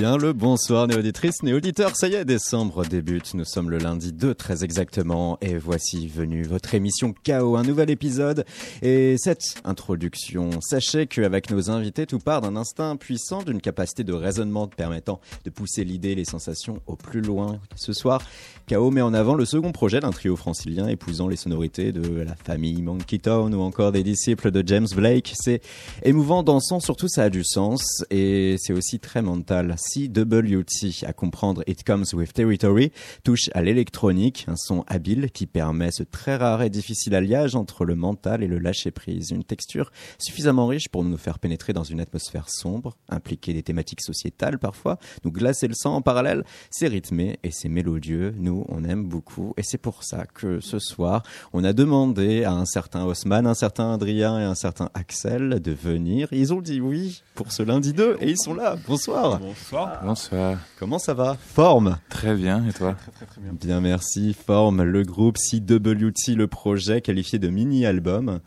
Bien le bonsoir néauditrices, néauditeurs, ça y est, décembre débute, nous sommes le lundi 2 très exactement et voici venu votre émission KO, un nouvel épisode et cette introduction, sachez qu'avec nos invités tout part d'un instinct puissant, d'une capacité de raisonnement permettant de pousser l'idée, les sensations au plus loin. Ce soir, KO met en avant le second projet d'un trio francilien épousant les sonorités de la famille Monkey Town ou encore des disciples de James Blake. C'est émouvant, dansant, surtout ça a du sens et c'est aussi très mental. CWT, à comprendre It Comes with Territory, touche à l'électronique, un son habile qui permet ce très rare et difficile alliage entre le mental et le lâcher-prise. Une texture suffisamment riche pour nous faire pénétrer dans une atmosphère sombre, impliquer des thématiques sociétales parfois, nous glacer le sang en parallèle. C'est rythmé et c'est mélodieux. Nous, on aime beaucoup. Et c'est pour ça que ce soir, on a demandé à un certain Haussmann, un certain Adrien et un certain Axel de venir. Ils ont dit oui pour ce lundi 2 et ils sont là. Bonsoir. Bonsoir. Bonsoir. Comment ça va Forme Très bien, et toi Très très très bien. Bien merci. Forme, le groupe CWT, le projet qualifié de mini-album.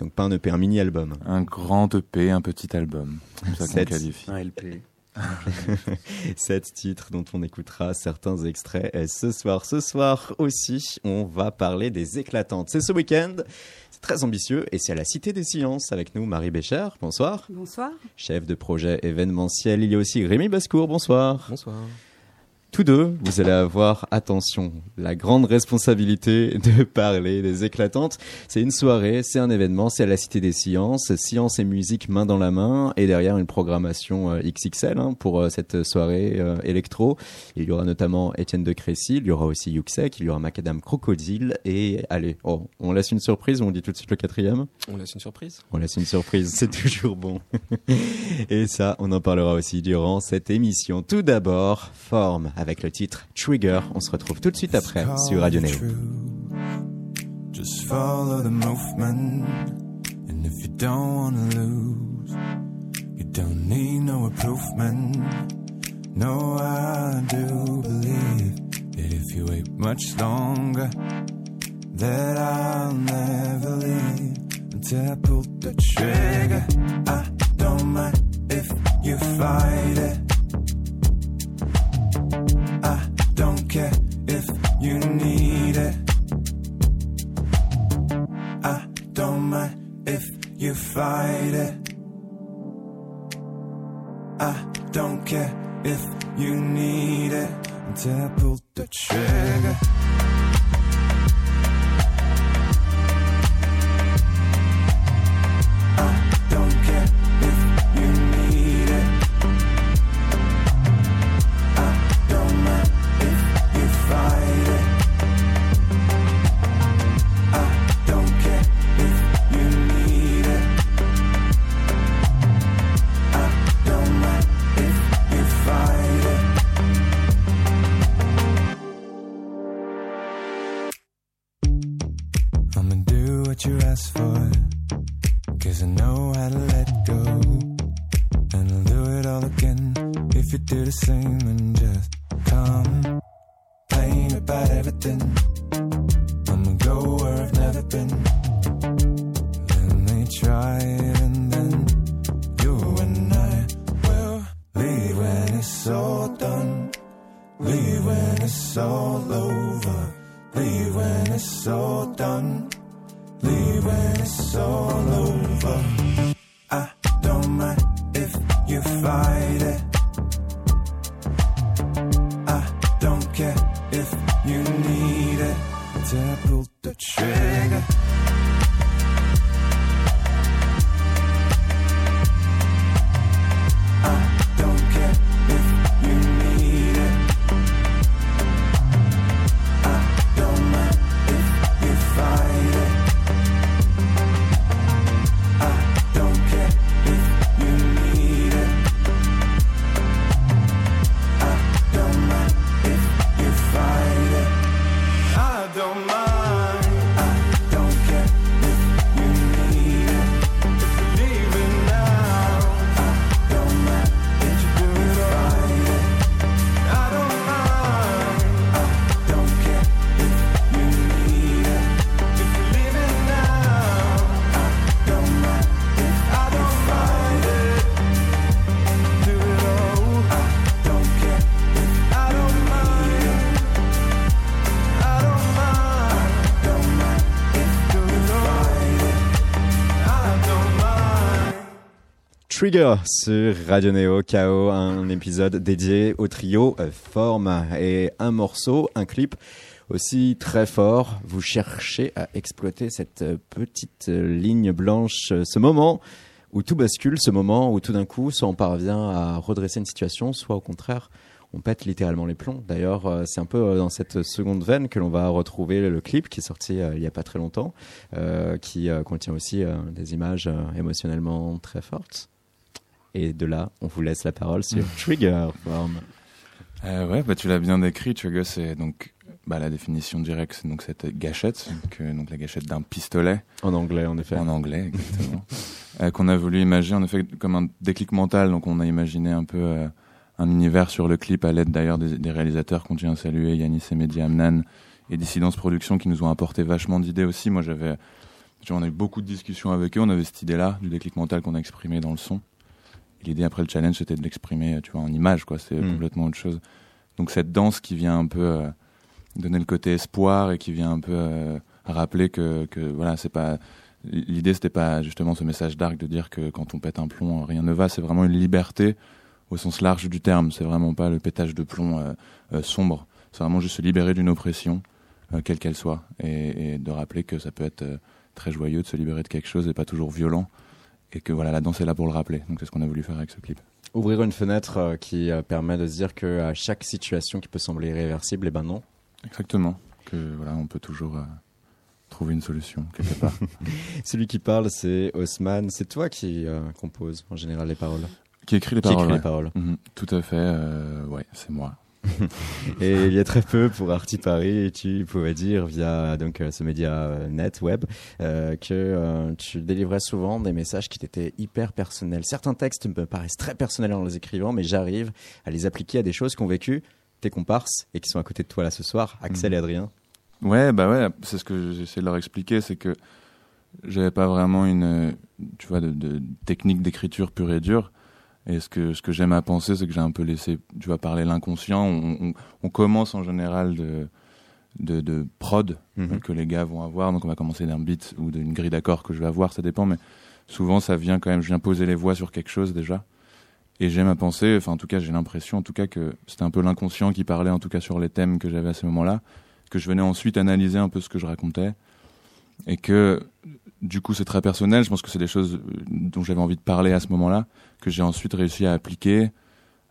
Donc pas un EP, un mini-album. Un grand EP, un petit album. C'est ça qu'on qualifie. Un LP. Sept titres dont on écoutera certains extraits et ce soir. Ce soir aussi, on va parler des éclatantes. C'est ce week-end. Très ambitieux et c'est à la Cité des Sciences avec nous Marie Bécher. Bonsoir. Bonsoir. Chef de projet événementiel. Il y a aussi Rémi Bascourt. Bonsoir. Bonsoir. Tous deux, vous allez avoir, attention, la grande responsabilité de parler des éclatantes. C'est une soirée, c'est un événement, c'est à la Cité des Sciences, science et musique main dans la main, et derrière une programmation euh, XXL hein, pour euh, cette soirée euh, électro. Il y aura notamment Étienne de Crécy, il y aura aussi Yuxek, il y aura Macadam Crocodile, et allez, oh, on laisse une surprise on dit tout de suite le quatrième? On laisse une surprise. on laisse une surprise, c'est toujours bon. Et ça, on en parlera aussi durant cette émission. Tout d'abord, forme avec le titre Trigger. On se retrouve tout de suite après sur Radio Néo. Just follow the movement. And if you don't wanna lose, you don't need no improvement. No, I do believe that if you wait much longer, that I'll never leave until I pull the trigger. I don't mind if you fight it. You fight it. I don't care if you need it until I pull the trigger. Everything. I'ma go where I've never been. Let me try it and then you and I will leave when it's all done. Leave when it's all over. Leave when it's all Sur Radio Neo KO, un épisode dédié au trio euh, Forme et un morceau, un clip aussi très fort. Vous cherchez à exploiter cette euh, petite euh, ligne blanche, ce moment où tout bascule, ce moment où tout d'un coup, soit on parvient à redresser une situation, soit au contraire, on pète littéralement les plombs. D'ailleurs, c'est un peu dans cette seconde veine que l'on va retrouver le clip qui est sorti il y a pas très longtemps, qui contient aussi des images émotionnellement très fortes. Et de là, on vous laisse la parole sur Trigger Form. Euh, ouais, bah, tu l'as bien décrit. Trigger, c'est donc bah, la définition directe, c'est donc cette gâchette, donc, euh, donc la gâchette d'un pistolet En anglais, en effet. en anglais, exactement, euh, qu'on a voulu imaginer en effet comme un déclic mental. Donc on a imaginé un peu euh, un univers sur le clip à l'aide d'ailleurs des, des réalisateurs qu'on tient à saluer, Yanis et Mehdi Amnan et Dissidence Productions qui nous ont apporté vachement d'idées aussi. Moi j'avais, on a eu beaucoup de discussions avec eux. On avait cette idée-là du déclic mental qu'on a exprimé dans le son. L'idée après le challenge c'était de l'exprimer, tu vois, en image quoi. C'est Mm. complètement autre chose. Donc cette danse qui vient un peu euh, donner le côté espoir et qui vient un peu euh, rappeler que, que voilà, c'est pas l'idée c'était pas justement ce message d'arc de dire que quand on pète un plomb rien ne va, c'est vraiment une liberté au sens large du terme, c'est vraiment pas le pétage de plomb euh, sombre, c'est vraiment juste se libérer d'une oppression quelle qu'elle soit et, et de rappeler que ça peut être très joyeux de se libérer de quelque chose et pas toujours violent et que voilà la danse est là pour le rappeler. Donc c'est ce qu'on a voulu faire avec ce clip. Ouvrir une fenêtre euh, qui euh, permet de se dire que à chaque situation qui peut sembler irréversible, eh ben non. Exactement. Que voilà, on peut toujours euh, trouver une solution quelque part. Celui qui parle, c'est Haussmann. C'est toi qui euh, compose en général les paroles. qui écrit les qui paroles. écrit ouais. les paroles. Mhm, tout à fait. euh, ouais, c'est moi. Et il y a très peu pour Arty Paris, tu pouvais dire via donc euh, ce média euh, net web euh, que euh, tu délivrais souvent des messages qui étaient hyper personnels. Certains textes me paraissent très personnels en les écrivant, mais j'arrive à les appliquer à des choses qu'ont vécu tes comparses et qui sont à côté de toi là ce soir, Axel Mhm. et Adrien. Ouais, bah ouais, c'est ce que j'essaie de leur expliquer, c'est que j'avais pas vraiment une, tu vois, de, de technique d'écriture pure et dure. Et ce que, ce que j'aime à penser, c'est que j'ai un peu laissé, tu vois, parler l'inconscient. On, on, on commence en général de, de, de prod Mhm. que les gars vont avoir. Donc on va commencer d'un beat ou d'une grille d'accords que je vais avoir, ça dépend. Mais souvent, ça vient quand même, je viens poser les voix sur quelque chose déjà. Et j'aime à penser, enfin en tout cas j'ai l'impression en tout cas que c'était un peu l'inconscient qui parlait en tout cas sur les thèmes que j'avais à ce moment-là, que je venais ensuite analyser un peu ce que je racontais et que du coup c'est très personnel, je pense que c'est des choses euh, dont j'avais envie de parler à ce moment-là, que j'ai ensuite réussi à appliquer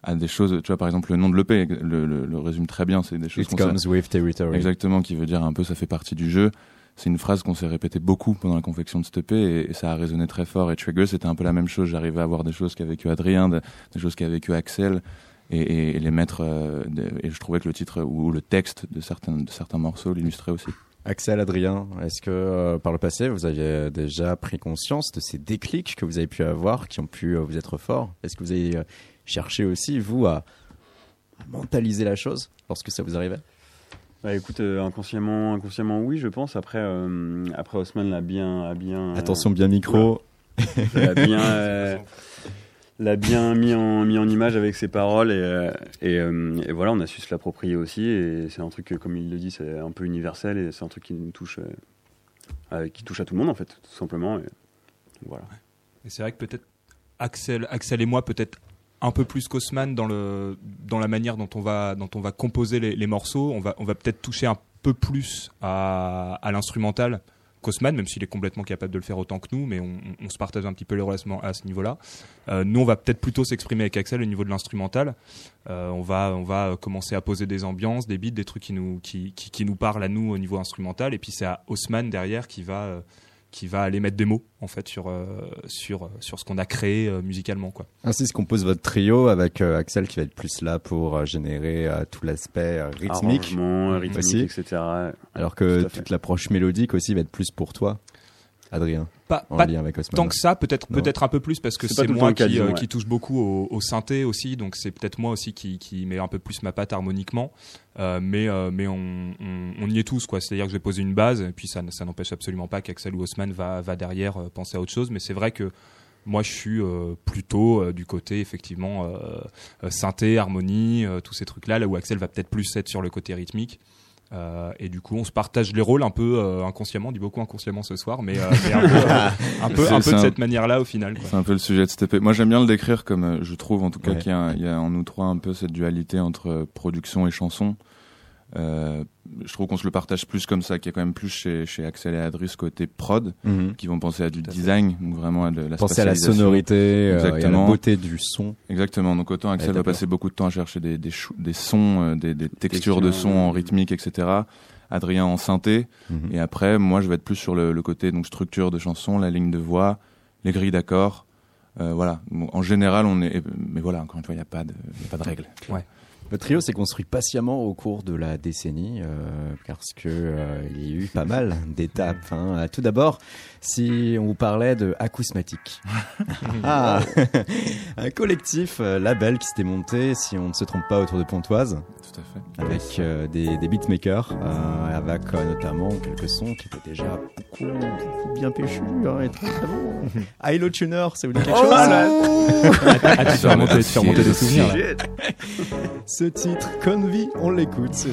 à des choses, tu vois par exemple le nom de l'EP le, le, le résume très bien, c'est des choses It comes with territory. Exactement, qui veut dire un peu ça fait partie du jeu. C'est une phrase qu'on s'est répétée beaucoup pendant la confection de cette EP et, et ça a résonné très fort. Et Trigger, c'était un peu la même chose. J'arrivais à voir des choses qu'a vécu Adrien, de- des choses qu'a vécu Axel et, et- et les mettre. euh, et je trouvais que le titre ou le texte de certains, de certains morceaux l'illustrait aussi. Axel, Adrien, est-ce que euh, par le passé vous aviez déjà pris conscience de ces déclics que vous avez pu avoir, qui ont pu euh, vous être forts? Est-ce que vous avez euh, cherché aussi, vous, à, à mentaliser la chose lorsque ça vous arrivait? Bah écoute, euh, inconsciemment, inconsciemment, oui, je pense. Après, euh, après Haussmann l'a bien, a bien, Attention, bien micro. bien, euh, l'a bien mis en, image avec ses paroles et, euh, euh, et voilà, on a su se l'approprier aussi. Et c'est un truc, comme il le dit, c'est un peu universel et c'est un truc qui nous touche, euh, qui touche à tout le monde en fait, tout simplement. Et voilà. Et c'est vrai que peut-être Axel, Axel et moi, peut-être un peu plus qu'Osman dans, la manière dont on va, composer les, morceaux. On va, peut-être toucher un peu plus à l'instrumental qu'Osman, même s'il est complètement capable de le faire autant que nous, mais on, se partage un petit peu les relations à ce niveau-là. Euh, nous, on va peut-être plutôt s'exprimer avec Axel au niveau de l'instrumental. Euh, on, va, on va commencer à poser des ambiances, des beats, des trucs qui nous, qui, qui, qui nous parlent à nous au niveau instrumental. Et puis c'est à Osman derrière qui va, euh, qui va aller mettre des mots en fait sur, euh, sur, sur ce qu'on a créé euh, musicalement. Quoi. Ainsi se compose votre trio avec euh, Axel qui va être plus là pour euh, générer euh, tout l'aspect euh, rythmique, euh, rythmique, Aussi. etc. alors que toute l'approche mélodique aussi va être plus pour toi, Adrien, Pas, en pas lien avec Osman. tant que ça, peut-être peut-être un peu plus parce que C'est moi cas, qui, euh, disons, ouais. qui touche beaucoup au, au synthé aussi, donc c'est peut-être moi aussi qui, qui met un peu plus ma patte harmoniquement, Euh, mais euh, mais on, on, on y est tous quoi. C'est-à-dire que je vais poser une base et puis ça ça n'empêche absolument pas qu'Axel ou Haussmann va va derrière euh, penser à autre chose, mais c'est vrai que moi, je suis euh, plutôt euh, du côté effectivement euh, synthé, harmonie, euh, tous ces trucs-là, là où Axel va peut-être plus être sur le côté rythmique. Euh, et du coup, on se partage les rôles un peu euh, inconsciemment, on dit beaucoup inconsciemment ce soir, mais, euh, mais un peu, euh, un peu, un de un- cette manière-là au final. quoi. C'est un peu le sujet de cet EP. Moi, j'aime bien le décrire comme, euh, je trouve en tout cas Ouais. qu'il y, a un- il y a en nous trois un peu cette dualité entre euh, production et chanson. Euh, je trouve qu'on se le partage plus comme ça, qu'il y a quand même plus chez, chez Axel et Adri ce côté prod, Mhm. qui vont penser à du design, donc vraiment à de la Pensez à la sonorité, euh, et à la Exactement. beauté du son. Exactement. Donc autant Axel Ouais, va passer beaucoup de temps à chercher des, des, chou- des sons, euh, des, des textures de sons en euh, rythmique, etc. Adrien en synthé. Mhm. Et après, moi, je vais être plus sur le, le côté donc structure de chanson, la ligne de voix, les grilles d'accords. Euh, voilà. Bon, en général, on est. Mais voilà, encore une fois, il n'y a pas de, il y a pas de règle. Le trio s'est construit patiemment au cours de la décennie euh, parce que euh, il y a eu pas mal d'étapes. hein. Tout d'abord, si on vous parlait de Acousmatic, ah, un collectif euh, label qui s'était monté, si on ne se trompe pas, autour de Pontoise, Tout à fait. avec euh, des, des beatmakers, euh, avec euh, notamment quelques sons qui étaient déjà beaucoup, beaucoup bien péchus hein, et très très bons. Hilo Tuner, ça vous dit quelque chose Ah, tu fais remonter, tu fais remonter des souvenirs. là. Ce titre, Convie, on l'écoute, c'est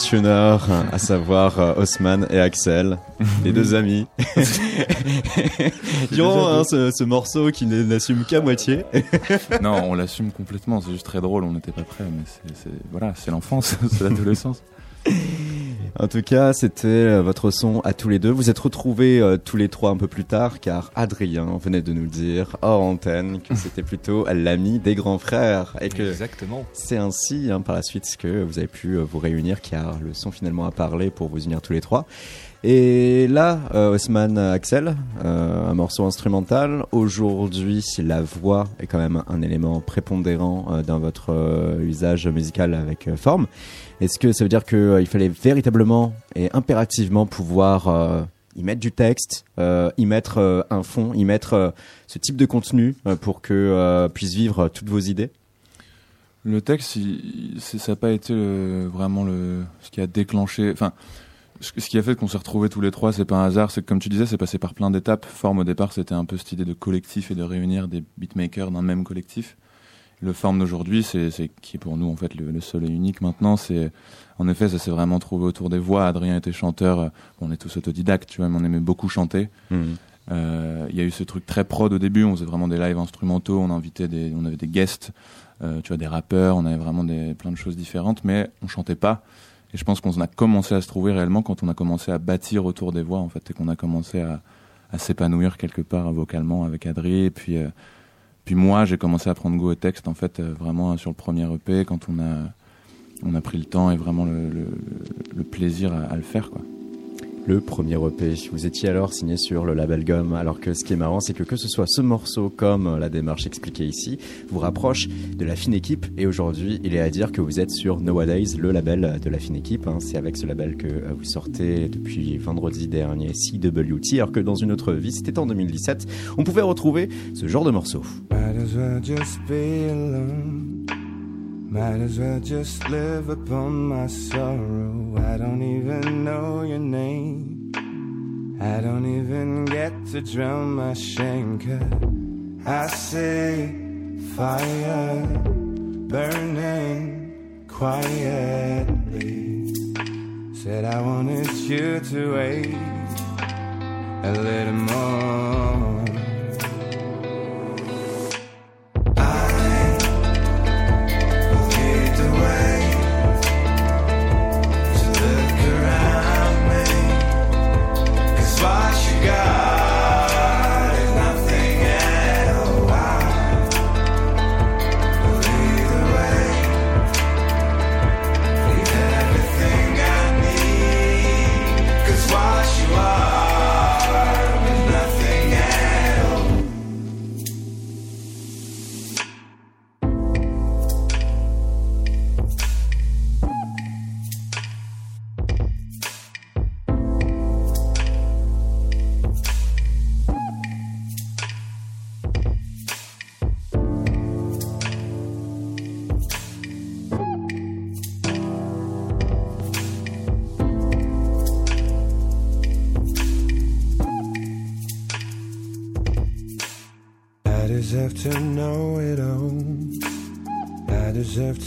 Tuner, à savoir euh, Osman et Axel, les deux amis. Durant hein, ce, ce morceau qui n'assume qu'à moitié. non, on l'assume complètement. C'est juste très drôle. On n'était pas prêts, mais c'est, voilà, c'est l'enfance, c'est l'adolescence. En tout cas, c'était euh, votre son à tous les deux. Vous êtes retrouvés euh, tous les trois un peu plus tard, car Adrien venait de nous dire hors antenne que c'était plutôt l'ami des grands frères et que Exactement. c'est ainsi hein, par la suite que vous avez pu euh, vous réunir, car le son finalement a parlé pour vous unir tous les trois. Et là, euh, Osman Axel, euh, un morceau instrumental. Aujourd'hui, la voix est quand même un élément prépondérant euh, dans votre usage musical avec forme. Est-ce que ça veut dire qu'il fallait véritablement et impérativement pouvoir euh, y mettre du texte, euh, y mettre euh, un fond, y mettre euh, ce type de contenu euh, pour que euh, puissent vivre toutes vos idées? Le texte, ça n'a pas été vraiment le, ce qui a déclenché. Enfin, ce qui a fait qu'on s'est retrouvés tous les trois, c'est pas un hasard. C'est comme tu disais, c'est passé par plein d'étapes. Forme au départ, c'était un peu cette idée de collectif et de réunir des beatmakers d'un même collectif. Le forme d'aujourd'hui, c'est qui est pour nous en fait le, le seul et unique maintenant. C'est en effet, ça s'est vraiment trouvé autour des voix. Adrien était chanteur. On est tous autodidactes, tu vois, mais on aimait beaucoup chanter. Euh, Il y a eu ce truc très prod au début, on faisait vraiment des lives instrumentaux, on invitait des, on avait des guests, euh, tu vois, des rappeurs, on avait vraiment des, plein de choses différentes, mais on chantait pas. Et je pense qu'on a commencé à se trouver réellement quand on a commencé à bâtir autour des voix, en fait, et qu'on a commencé à, à s'épanouir quelque part vocalement avec Adri. Et puis, euh, puis moi, j'ai commencé à prendre goût au texte, en fait, euh, vraiment sur le premier EP, quand on a, pris le temps et vraiment le, plaisir à, le faire. Le premier EP. Vous étiez alors signé sur le label Gum, alors que ce qui est marrant, c'est que que ce soit ce morceau comme la démarche expliquée ici, vous rapproche de la fine équipe. Et aujourd'hui, il est à dire que vous êtes sur Nowadays, le label de la fine équipe. hein. C'est avec ce label que euh, vous sortez depuis vendredi dernier CWT, alors que dans une autre vie, c'était en 2017, on pouvait retrouver ce genre de morceau. Might as well just be alone. Might as well just live upon my sorrow. I don't even know your name. I don't even get to drown my shame. Cause I say fire burning quietly. Said I wanted you to wait a little more.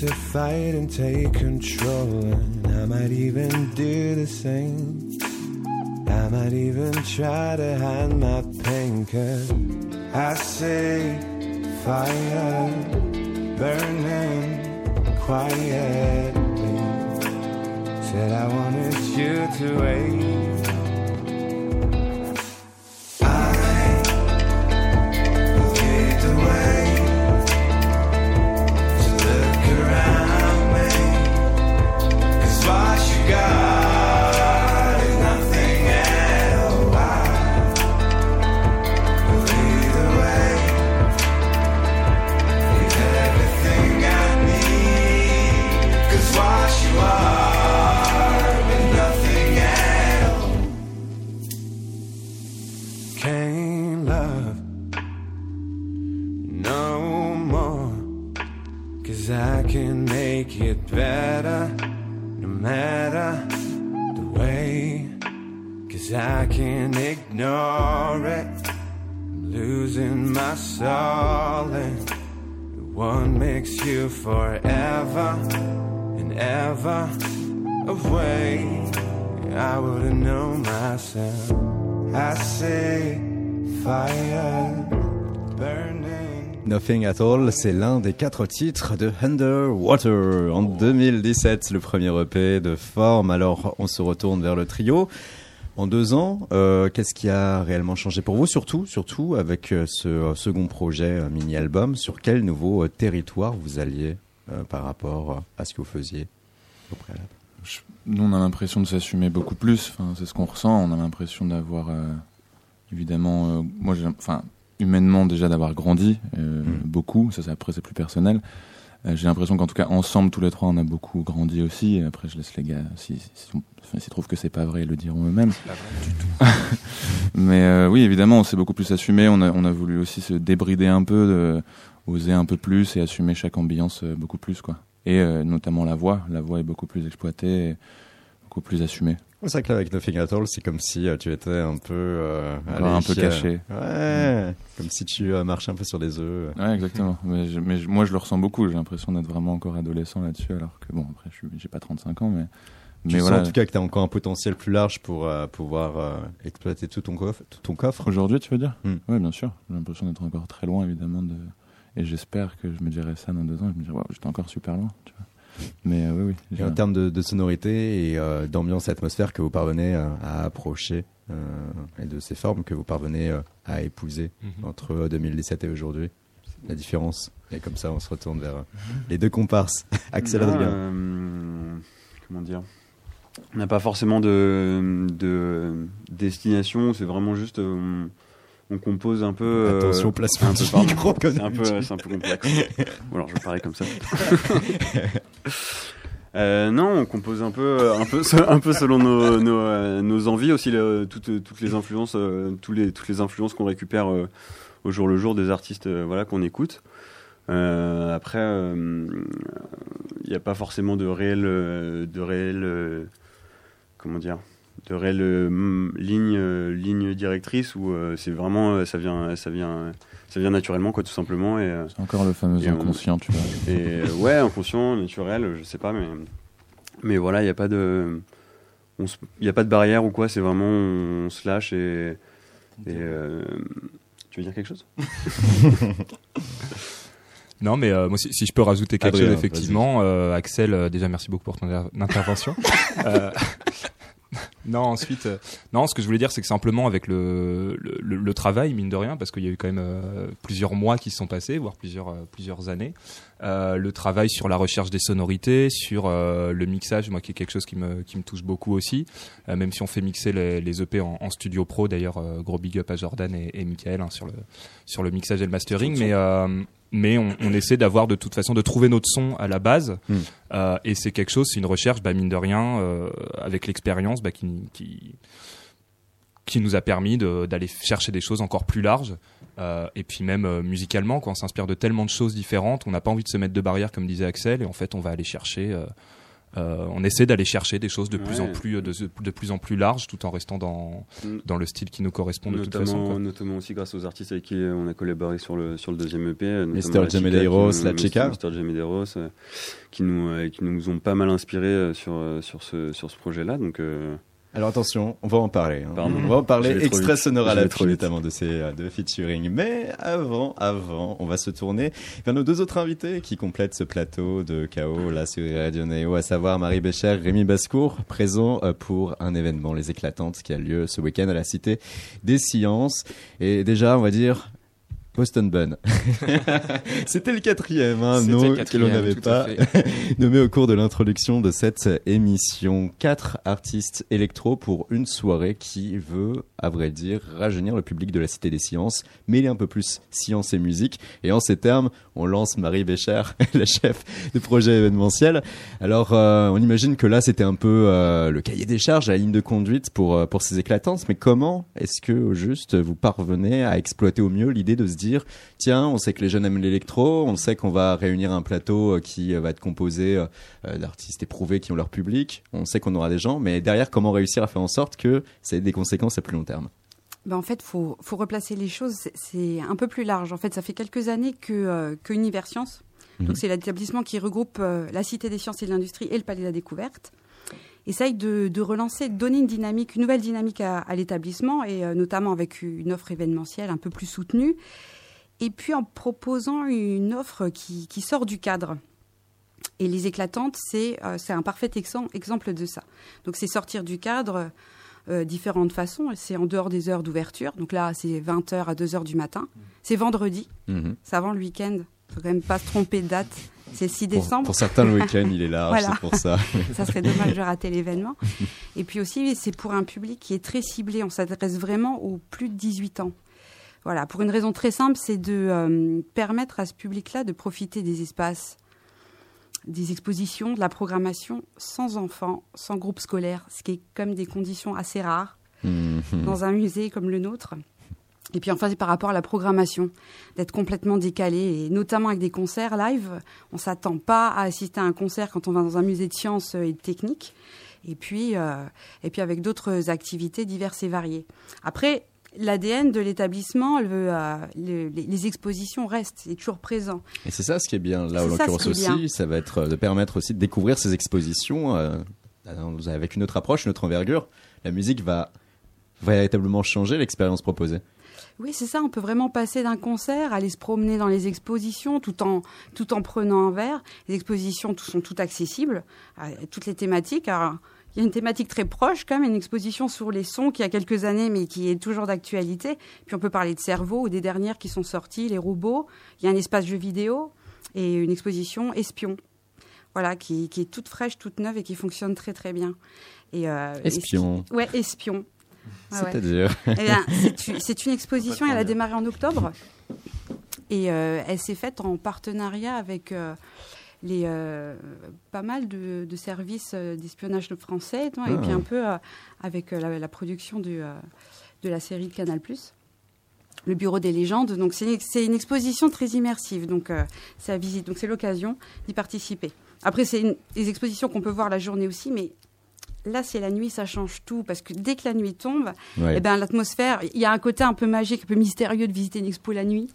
To fight and take control. And I might even do the same. I might even try to hide my pain. Cause I say fire burning quietly. Said I wanted you to wait. What ignore it. I'm losing my soul and what makes you forever and ever away. I wouldn't know myself. I say fire burning. Nothing at All, c'est l'un des quatre titres de Underwater en 2017, le premier EP de forme. Alors, on se retourne vers le trio. En deux ans, euh, qu'est-ce qui a réellement changé pour vous? Surtout, surtout avec euh, ce euh, second projet mini-album, sur quel nouveau territoire vous alliez euh, par rapport à ce que vous faisiez au préalable? Je- Nous, on a l'impression de s'assumer beaucoup plus. Enfin, c'est ce qu'on ressent. On a l'impression d'avoir, euh, évidemment, moi, enfin, humainement déjà d'avoir grandi Mhm. beaucoup. Ça, c'est- après, c'est plus personnel. Euh, j'ai l'impression qu'en tout cas, ensemble, tous les trois, on a beaucoup grandi aussi. Après, je laisse les gars, si, si, si on- enfin, s'ils trouvent que c'est pas vrai, ils le diront eux-mêmes. Mais euh, oui, évidemment, on s'est beaucoup plus assumé. On a, on a voulu aussi se débrider un peu, de, oser un peu plus et assumer chaque ambiance euh, beaucoup plus, quoi. Et notamment la voix. La voix est beaucoup plus exploitée, et beaucoup plus assumée. C'est vrai qu'avec Nothing at All, c'est comme si euh, tu étais un peu... euh, un peu chez- caché. Ouais, comme si tu euh, marchais un peu sur des œufs. Ouais, exactement. mais je- mais je- moi, je le ressens beaucoup. J'ai l'impression d'être vraiment encore adolescent là-dessus, alors que bon, après, je j'ai pas 35 ans, mais Tu mais sens voilà. en tout cas que tu as encore un potentiel plus large pour euh, pouvoir euh, exploiter tout ton coffre. Tout ton coffre. Aujourd'hui, tu veux dire Hmm. Oui, bien sûr. J'ai l'impression d'être encore très loin, évidemment, de et j'espère que je me dirai ça dans deux ans. Je me dirai, waouh, j'étais encore super loin, tu vois. Mais euh, oui, oui. Et en termes de, de sonorité et euh, d'ambiance et atmosphère que vous parvenez euh, à approcher euh, et de ces formes que vous parvenez euh, à épouser Mhm. entre euh, 2017 et aujourd'hui, la différence. Et comme ça, on se retourne vers euh, les deux comparses, Axel euh, comment dire? On n'a pas forcément de, de destination, c'est vraiment juste. euh, on, on compose un peu. euh, Attention, placement un peu, micro, C'est un, peu, c'est un peu complexe. Ou alors je parais comme ça. Euh, non, on compose un peu, un peu, un peu selon nos, nos, euh, nos envies aussi, le- toutes, toutes les influences, euh, tous les, toutes les influences qu'on récupère euh, au jour le jour des artistes, euh, voilà, qu'on écoute. Euh, après, il n'y a pas forcément de réel, euh, de réel, euh, comment dire, de réelle euh, ligne, euh, ligne directrice où euh, c'est vraiment, euh, ça vient, ça vient, ça vient naturellement, quoi, tout simplement. Et, euh, C'est encore le fameux on- inconscient, tu vois. et euh, ouais, inconscient, naturel, je sais pas, mais, mais voilà, il n'y a pas de, il y a pas de barrière ou quoi. C'est vraiment, on, se lâche et, et euh, tu veux dire quelque chose? Non, mais euh, moi, si, si je peux rajouter quelque Adrien, chose, effectivement, euh, Axel, euh, déjà merci beaucoup pour ton inter- intervention. Non, ensuite, euh, non, ce que je voulais dire, c'est que simplement avec le, le, le- le travail, mine de rien, parce qu'il y a eu quand même euh, plusieurs mois qui se sont passés, voire plusieurs, euh, plusieurs années, euh, le travail sur la recherche des sonorités, sur euh, le mixage, moi qui est quelque chose qui me, qui me touche beaucoup aussi, même si on fait mixer les, les EP en, en studio pro, d'ailleurs, gros big up à Jordan et, et Michael hein, sur, le, sur le mixage et le mastering, mais, euh, mais on, on essaie d'avoir de toute façon de trouver notre son à la base, Mm. euh, et c'est quelque chose, c'est une recherche, bah, mine de rien, euh, avec l'expérience, bah, qui, qui, qui nous a permis de- d'aller chercher des choses encore plus larges. Euh, et puis même musicalement, quand on s'inspire de tellement de choses différentes, on n'a pas envie de se mettre de barrières, comme disait Axel, et en fait, on va aller chercher. Euh, on essaie d'aller chercher des choses de plus en plus de, de plus en plus larges, tout en restant dans Mm. dans le style qui nous correspond de toute façon. notamment, quoi. notamment aussi grâce aux artistes avec qui on a collaboré sur le, sur le deuxième EP. euh, Mr. notamment la Chica Gemedeiros, qui nous- euh, qui, nous, euh, qui nous ont pas mal inspirés euh, sur, sur ce, sur ce projet-là. Donc, euh, Alors attention, on va en parler. hein. Pardon. On va en parler vite. sonore à vite. notamment de ces euh, deux featuring. Mais avant, avant, on va se tourner vers nos deux autres invités qui complètent ce plateau de chaos là sur Radio Néo, à savoir Marie Bécher, Rémi Bascourt, présents euh, pour un événement Les Éclatantes qui a lieu ce week-end à la Cité des Sciences. Et déjà, on va dire. Boston Bun. C'était le quatrième, hein, nom que l'on n'avait pas nommé au cours de l'introduction de cette émission. Quatre artistes électro pour une soirée qui veut, à vrai dire, rajeunir le public de la Cité des Sciences, mêler un peu plus science et musique. Et en ces termes, on lance Marie Bécher, la chef de projet événementiel. Alors, euh, on imagine que là, c'était un peu euh, le cahier des charges, la ligne de conduite pour, euh, pour ces éclatances. Mais comment est-ce que, au juste, vous parvenez à exploiter au mieux l'idée de se dire, tiens, on sait que les jeunes aiment l'électro, on sait qu'on va réunir un plateau euh, qui euh, va être composé euh, d'artistes éprouvés qui ont leur public, on sait qu'on aura des gens, mais derrière, comment réussir à faire en sorte que ça ait des conséquences à plus long terme? Ben, en fait, faut faut replacer les choses. c'est- un peu plus large. En fait, ça fait quelques années que euh, que Univers Sciences, Mhm. donc c'est l'établissement qui regroupe euh, la Cité des Sciences et de l'Industrie et le Palais de la Découverte, essaye de, de relancer, de donner une dynamique, une nouvelle dynamique à, à l'établissement et euh, notamment avec une offre événementielle un peu plus soutenue. Et puis en proposant une offre qui, qui sort du cadre. Et les éclatantes, c'est euh, un parfait exem- exemple de ça. Donc c'est sortir du cadre euh, différentes façons. C'est en dehors des heures d'ouverture. Donc là, c'est 20h à 2h du matin. C'est vendredi, Mhm. c'est avant le week-end. faut quand même pas se tromper de date. C'est le 6 pour, décembre. pour certains, le week-end, il est large, Voilà. c'est pour ça. Ça serait dommage de rater l'événement. Et puis aussi, c'est pour un public qui est très ciblé. On s'adresse vraiment aux plus de 18 ans. Voilà, pour une raison très simple, c'est de euh, permettre à ce public-là de profiter des espaces, des expositions, de la programmation sans enfants, sans groupe scolaire, ce qui est comme des conditions assez rares Mhm. dans un musée comme le nôtre. Et puis enfin, c'est par rapport à la programmation, d'être complètement décalé, et notamment avec des concerts live. On s'attend pas à assister à un concert quand on va dans un musée de sciences et de technique. Et puis, euh, et puis avec d'autres activités diverses et variées. Après, l'ADN de l'établissement, le, euh, le- les, expositions restent, c'est toujours présent. Et c'est ça ce qui est bien là, en l'occurrence est aussi, bien. ça va être euh, de permettre aussi de découvrir ces expositions euh, avec une autre approche, une autre envergure. La musique va véritablement changer l'expérience proposée. Oui, c'est ça. On peut vraiment passer d'un concert, aller se promener dans les expositions, tout en tout en prenant un verre. Les expositions tout, sont toutes accessibles, à toutes les thématiques. Alors, il y a une thématique très proche, quand même, une exposition sur les sons qui a quelques années, mais qui est toujours d'actualité. Puis on peut parler de cerveau ou des dernières qui sont sorties, les robots. Il y a un espace jeu vidéo et une exposition espion. Voilà, qui, qui est toute fraîche, toute neuve et qui fonctionne très très bien. Et, euh, Espion. Ouais, espion. Ah ouais. C'est-à-dire Eh bien, c'est une- c'est une exposition, elle a démarré en octobre. Et euh, elle s'est faite en partenariat avec euh, les, euh, pas mal de, de services euh, d'espionnage français, et Ah. puis un peu euh, avec la, la production du, de la série Canal+. le bureau des légendes. Donc c'est une, exposition très immersive. Donc euh, c'est à visite. Donc c'est l'occasion d'y participer. Après c'est des expositions qu'on peut voir la journée aussi, mais là c'est la nuit, ça change tout parce que dès que la nuit tombe, Ouais. eh ben l'atmosphère, il y a un côté un peu magique, un peu mystérieux de visiter une expo la nuit.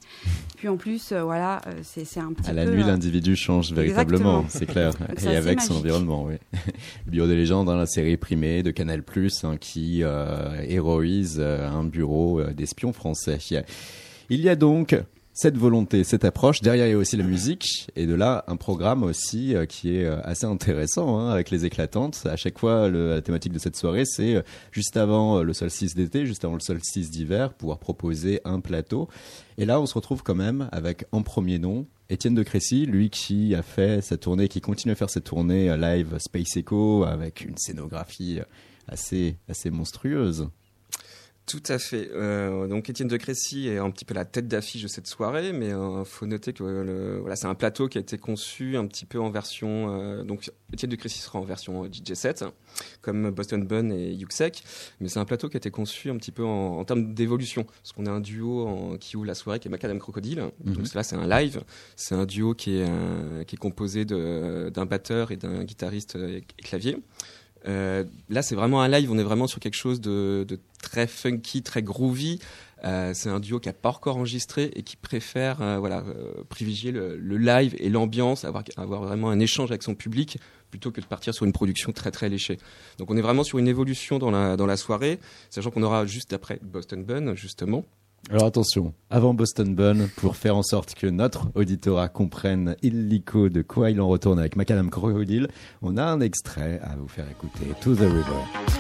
Puis en plus, euh, voilà, euh, c'est un petit À la peu, nuit, euh, l'individu change véritablement, c'est clair. Et avec son environnement, oui. Le Bureau des légendes, hein, la série primée de Canal+, hein, qui euh, héroïse un bureau d'espions français. Il y a donc cette volonté, cette approche. Derrière, il y a aussi la musique. Et de là, un programme aussi euh, qui est euh, assez intéressant, hein, avec les éclatantes. À chaque fois, le- la thématique de cette soirée, c'est euh, juste avant le solstice d'été, juste avant le solstice d'hiver, pouvoir proposer un plateau. Et là, on se retrouve quand même avec en premier nom Étienne de Crécy, lui qui a fait cette tournée, qui continue à faire cette tournée live Space Echo avec une scénographie assez, assez monstrueuse. Tout à fait. Euh, donc Étienne de Crécy est un petit peu la tête d'affiche de cette soirée, mais il faut noter que euh, le, voilà, c'est un plateau qui a été conçu un petit peu en version. euh, donc Étienne de Crécy sera en version euh, DJ 7, comme Boston Bun et Yuxek, mais c'est un plateau qui a été conçu un petit peu en, en termes d'évolution, parce qu'on a un duo en, qui ouvre la soirée qui est Macadam Crocodile. Mhm. Donc là c'est un live, c'est un duo qui est, euh, qui est composé d'un batteur et d'un guitariste euh, et clavier. Euh, là, c'est vraiment un live. On est vraiment sur quelque chose de, très funky, très groovy. Euh, c'est un duo qui a pas encore enregistré et qui préfère euh, voilà, privilégier le, le live et l'ambiance, avoir, avoir vraiment un échange avec son public plutôt que de partir sur une production très très léchée. Donc on est vraiment sur une évolution dans la, dans la soirée, sachant qu'on aura juste après Boston Bun, justement. Alors attention, avant Boston Bun, pour faire en sorte que notre auditorat comprenne illico de quoi il en retourne avec Macadam Crocodile, on a un extrait à vous faire écouter, To the River.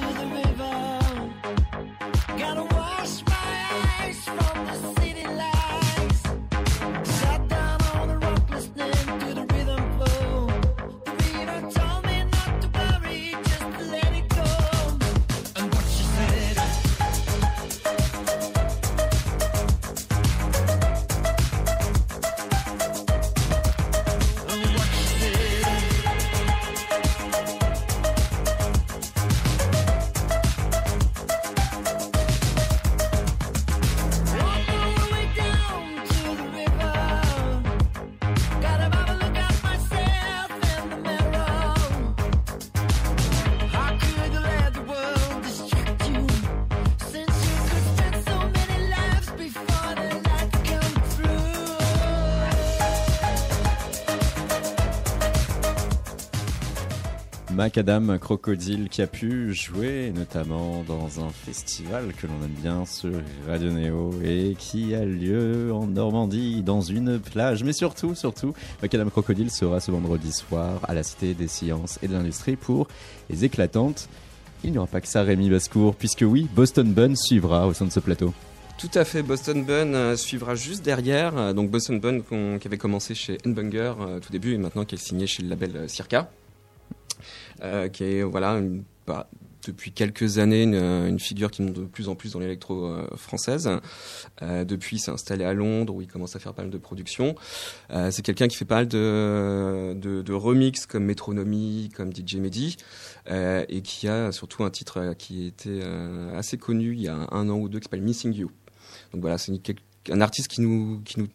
Macadam Crocodile qui a pu jouer notamment dans un festival que l'on aime bien sur Radio Néo et qui a lieu en Normandie dans une plage. Mais surtout, surtout, Macadam Crocodile sera ce vendredi soir à la Cité des Sciences et de l'Industrie pour les éclatantes. Il n'y aura pas que ça, Rémi Bascourt, puisque oui, Boston Bun suivra au sein de ce plateau. Tout à fait, Boston Bun euh, suivra juste derrière. Euh, donc Boston Bun qui avait commencé chez Nbunger euh, tout début et maintenant qui est signé chez le label Circa, qui est voilà une- bah, depuis quelques années une, euh, une figure qui monte de plus en plus dans l'électro euh, française. Euh, depuis, il s'est installé à Londres où il commence à faire pas mal de productions. Euh, c'est quelqu'un qui fait pas mal de, de, de remix comme Metronomy, comme DJ Mehdi, euh, et qui a surtout un titre euh, qui était euh, assez connu il y a un an ou deux qui s'appelle Missing You. Donc voilà, c'est un artiste qui nous, qui nous,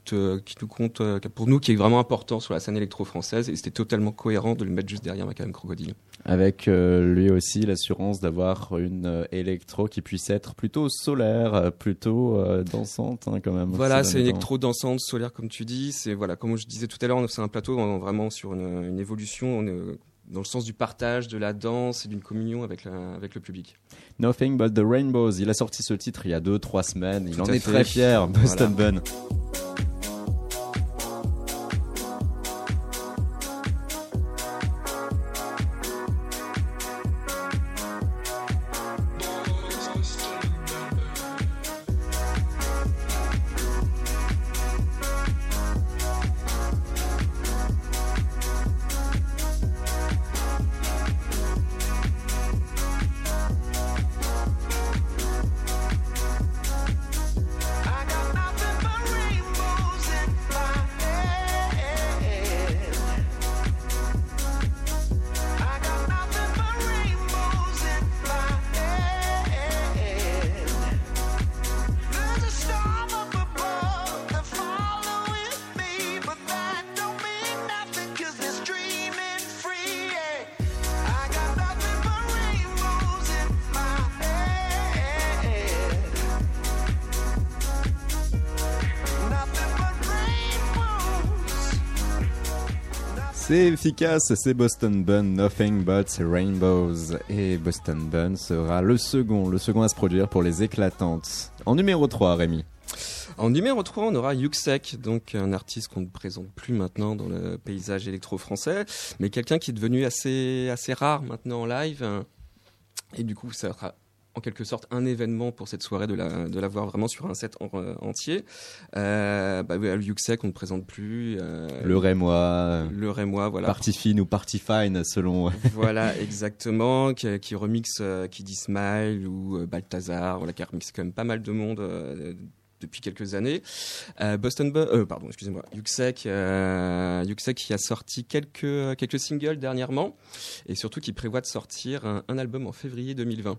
qui nous compte, euh, pour nous, qui est vraiment important sur la scène électro-française, et c'était totalement cohérent de le mettre juste derrière Macadam Crocodile. Avec euh, lui aussi l'assurance d'avoir une euh, électro qui puisse être plutôt solaire, euh, plutôt euh, dansante hein, quand même. Voilà, ces c'est électro dansante, solaire, comme tu dis. C'est voilà, comme je disais tout à l'heure, c'est un plateau vraiment sur une, une évolution, on est, dans le sens du partage, de la danse et d'une communion avec, la- avec le public. Nothing but the Rainbows. Il a sorti ce titre il y a 2-3 semaines. Il Tout en est fait. très fier, Boston Bun. C'est efficace, c'est Boston Bun, Nothing But Rainbows. Et Boston Bun sera le second, le second à se produire pour les éclatantes. En numéro 3, Rémi. En numéro 3, on aura Yuxek, donc un artiste qu'on ne présente plus maintenant dans le paysage électro-français, mais quelqu'un qui est devenu assez, assez rare maintenant en live. Et du coup, ça sera en quelque sorte un événement pour cette soirée de la, de la voir vraiment sur un set en- euh, entier. Euh, bah, le Yuxek, on ne présente plus. euh, Le Rémois, Le Rémois, voilà. Party Fine ou Party Fine selon. voilà, exactement, qui, qui remixe euh, Kiddy Smile ou euh, Balthazar, voilà, qui remixe quand même pas mal de monde euh, depuis quelques années. Euh, Boston euh, pardon, excusez-moi, Yuxek, euh, Yuxek qui a sorti quelques, quelques singles dernièrement et surtout qui prévoit de sortir un, un album en février 2020.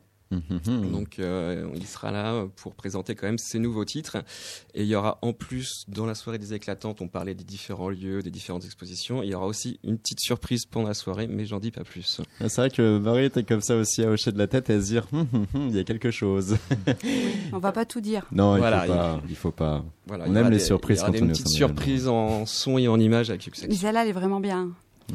Mhm. Donc euh, il sera là pour présenter quand même ses nouveaux titres. Et il y aura en plus, dans la soirée des éclatantes, on parlait des différents lieux, des différentes expositions. Il y aura aussi une petite surprise pendant la soirée, mais j'en dis pas plus. Ah, C'est vrai que Marie était comme ça aussi à hocher de la tête et à se dire Hum, hum, hum, il y a quelque chose. On va pas tout dire. Non, il Voilà, faut pas. Il faut pas. Voilà, On il y aime aura les des- surprises il y aura quand des- on est une au petite sein d'un surprise en son et en image avec Yuxek. Mais celle-là, elle est vraiment bien.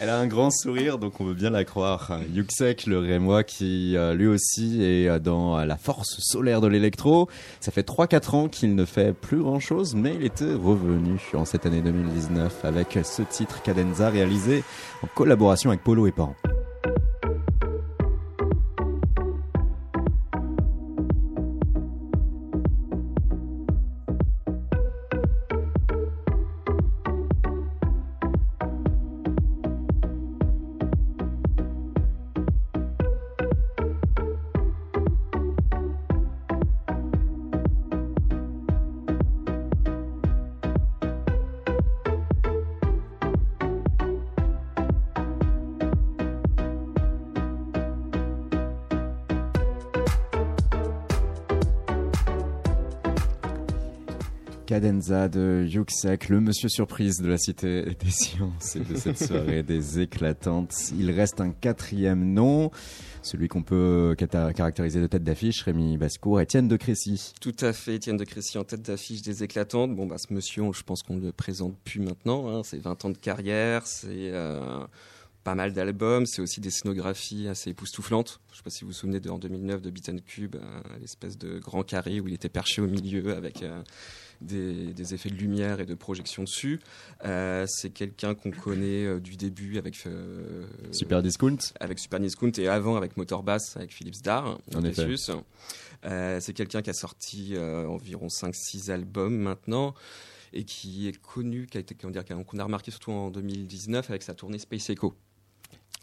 Elle a un grand sourire, donc on veut bien la croire. Yuxek, le Rémois, qui euh, lui aussi est euh, dans euh, la force solaire de l'électro. Ça fait 3-4 ans qu'il ne fait plus grand-chose, mais il était revenu en cette année 2019 avec ce titre Cadenza réalisé en collaboration avec Polo et Pan. De Yuxek, le monsieur surprise de la cité des sciences et de cette soirée des éclatantes. Il reste un quatrième nom, celui qu'on peut caractériser de tête d'affiche, Rémi Bascourt, Étienne de Crécy. Tout à fait, Étienne de Crécy en tête d'affiche des éclatantes. Bon, bah, ce monsieur, je pense qu'on ne le présente plus maintenant. Hein. C'est 20 ans de carrière, c'est euh, pas mal d'albums, c'est aussi des scénographies assez époustouflantes. Je ne sais pas si vous vous souvenez de, en 2009 de Beat and Cube, euh, l'espèce de grand carré où il était perché au milieu avec euh, des, des effets de lumière et de projection dessus. Euh, c'est quelqu'un qu'on connaît du début avec Super Discount. avec Super Discount et avant avec Motorbass avec Philips Dar En effet. C'est quelqu'un qui a sorti environ 5-6 albums maintenant et qui est connu, qui a été, comment dire, qu'on a remarqué surtout en 2019 avec sa tournée Space Echo.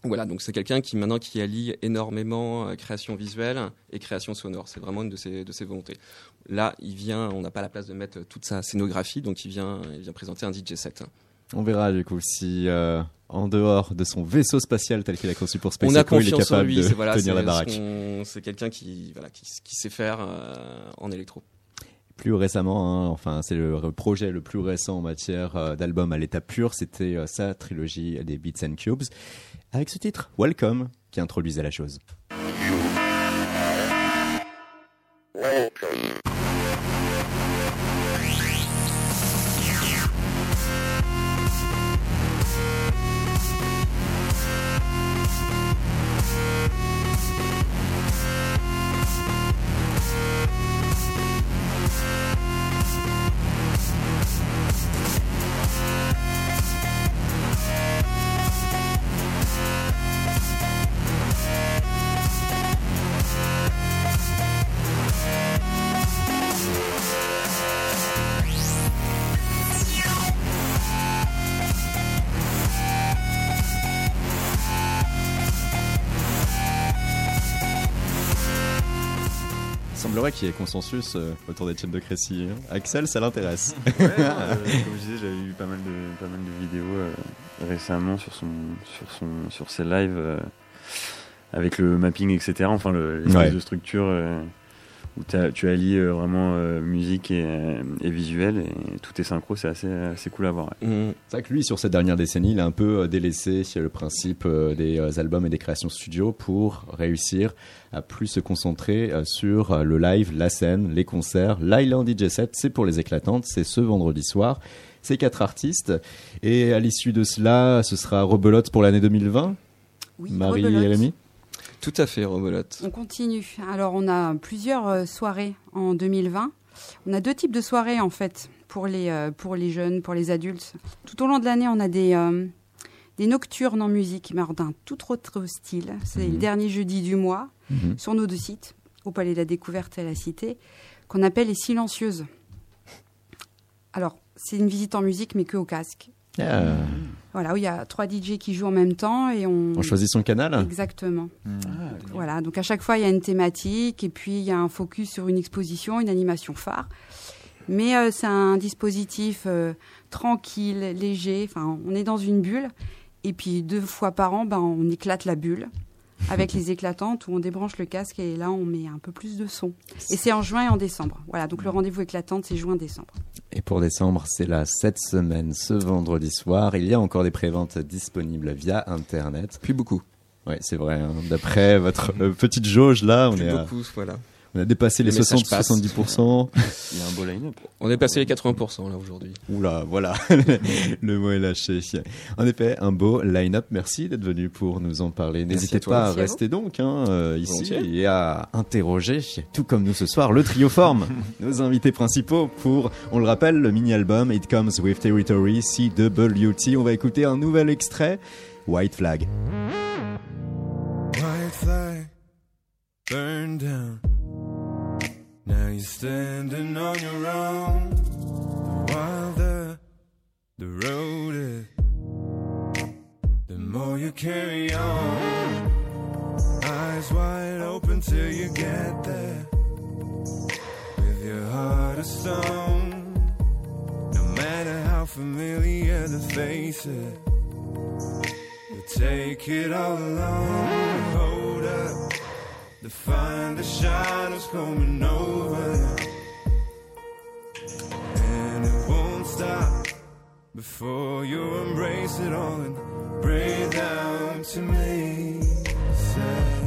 Voilà, donc c'est quelqu'un qui maintenant qui allie énormément euh, création visuelle et création sonore. C'est vraiment une de ses, de ses volontés. Là, il vient, on n'a pas la place de mettre toute sa scénographie, donc il vient, il vient présenter un DJ set. On verra du coup si euh, en dehors de son vaisseau spatial tel qu'il a conçu pour Space Echo, il est capable lui, de voilà, tenir la c'est baraque. c'est quelqu'un qui, voilà, qui, qui sait faire euh, en électro. Plus récemment, hein, enfin c'est le projet le plus récent en matière euh, d'album à l'état pur, c'était euh, sa trilogie des Beats and Cubes, avec ce titre. Welcome qui introduisait la chose. Y ait consensus euh, autour d'Etienne de Crécy. hein. Axel, ça l'intéresse. Ouais, euh, comme je disais, j'avais vu pas mal de, pas mal de vidéos euh, récemment sur, son, sur, son, sur ses lives avec le mapping, etc. Enfin, le- l'espèce Ouais. de structure où tu allies euh, vraiment euh, musique et, euh, et visuel et tout est synchro, c'est assez, assez cool à voir. ouais. Mm. C'est vrai que lui, sur cette dernière décennie, il a un peu euh, délaissé le principe euh, des euh, albums et des créations studio pour réussir à plus se concentrer euh, sur euh, le live, la scène, les concerts. L'Island DJ set, c'est pour les éclatantes, c'est ce vendredi soir. C'est quatre artistes. Et à l'issue de cela, ce sera Rebelote pour l'année 2020. Oui, Marie rebelote. et Rémi. Tout à fait, Rebelote. On continue. Alors, on a plusieurs euh, soirées en 2020. On a deux types de soirées, en fait, pour les, euh, pour les jeunes, pour les adultes. Tout au long de l'année, on a des, euh, des nocturnes en musique, mais d'un tout autre style. C'est Mhm. le dernier jeudi du mois, Mhm. sur nos deux sites, au Palais de la Découverte et à la Cité, qu'on appelle les silencieuses. Alors, c'est une visite en musique, mais que au casque. Ah, Voilà, où il y a trois DJ qui jouent en même temps et on... on choisit son canal Exactement. Voilà, donc à chaque fois, il y a une thématique et puis il y a un focus sur une exposition, une animation phare. Mais euh, c'est un dispositif euh, tranquille, léger. Enfin, on est dans une bulle. Et puis deux fois par an, ben, on éclate la bulle avec les éclatantes où on débranche le casque et là, on met un peu plus de son. Et c'est en juin et en décembre. Voilà, donc le rendez-vous éclatante, c'est juin-décembre. Et pour décembre, c'est là cette semaine, ce vendredi soir. Il y a encore des préventes disponibles via Internet. Plus beaucoup. Ouais, c'est vrai. hein. D'après votre euh, petite jauge là, on, Plus est à- beaucoup, voilà. On a dépassé les Les messages 60-70%. Il y a un beau line-up. On est passé les 80% là aujourd'hui. Oula, voilà, le mot est lâché. En effet, un beau line-up. Merci d'être venu pour nous en parler. N'hésitez pas à rester donc hein, euh, ici et à interroger, tout comme nous ce soir, le trio forme. nos invités principaux pour, on le rappelle, le mini-album It Comes With Territory, CWT. On va écouter un nouvel extrait, White Flag. White flag burned down. Now you're standing on your own. while The the road is, the more you carry on. Eyes wide open till you get there. With your heart of stone. No matter how familiar the faces. You take it all alone. To find the shadows coming over. And it won't stop before you embrace it all and breathe down to me. Say,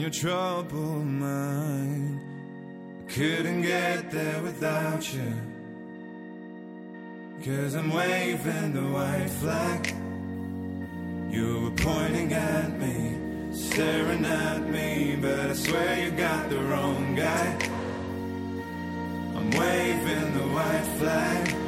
in your troubled mind. I couldn't get there without you. Cause I'm waving the white flag. You were pointing at me, staring at me, but I swear you got the wrong guy. I'm waving the white flag.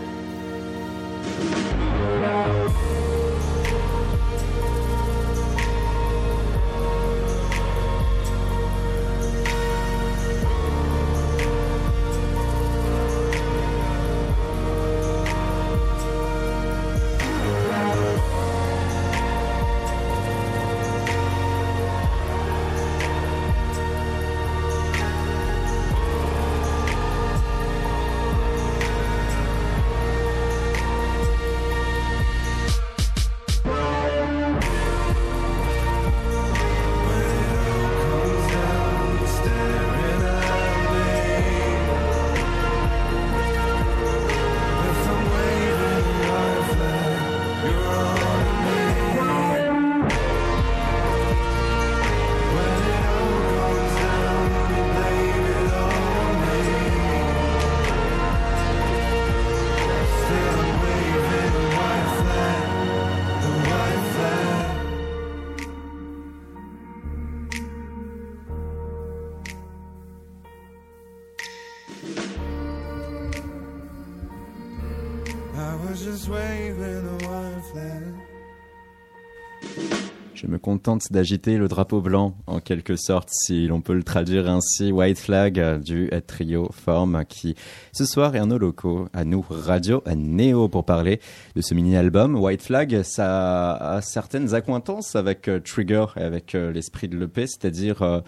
Contente d'agiter le drapeau blanc, en quelque sorte, si l'on peut le traduire ainsi. White Flag du trio Form, qui ce soir est en nos locaux, à nous, Radio Néo, pour parler de ce mini-album. White Flag, ça a certaines accointances avec euh, Trigger et avec euh, l'esprit de l'EP, c'est-à-dire... euh,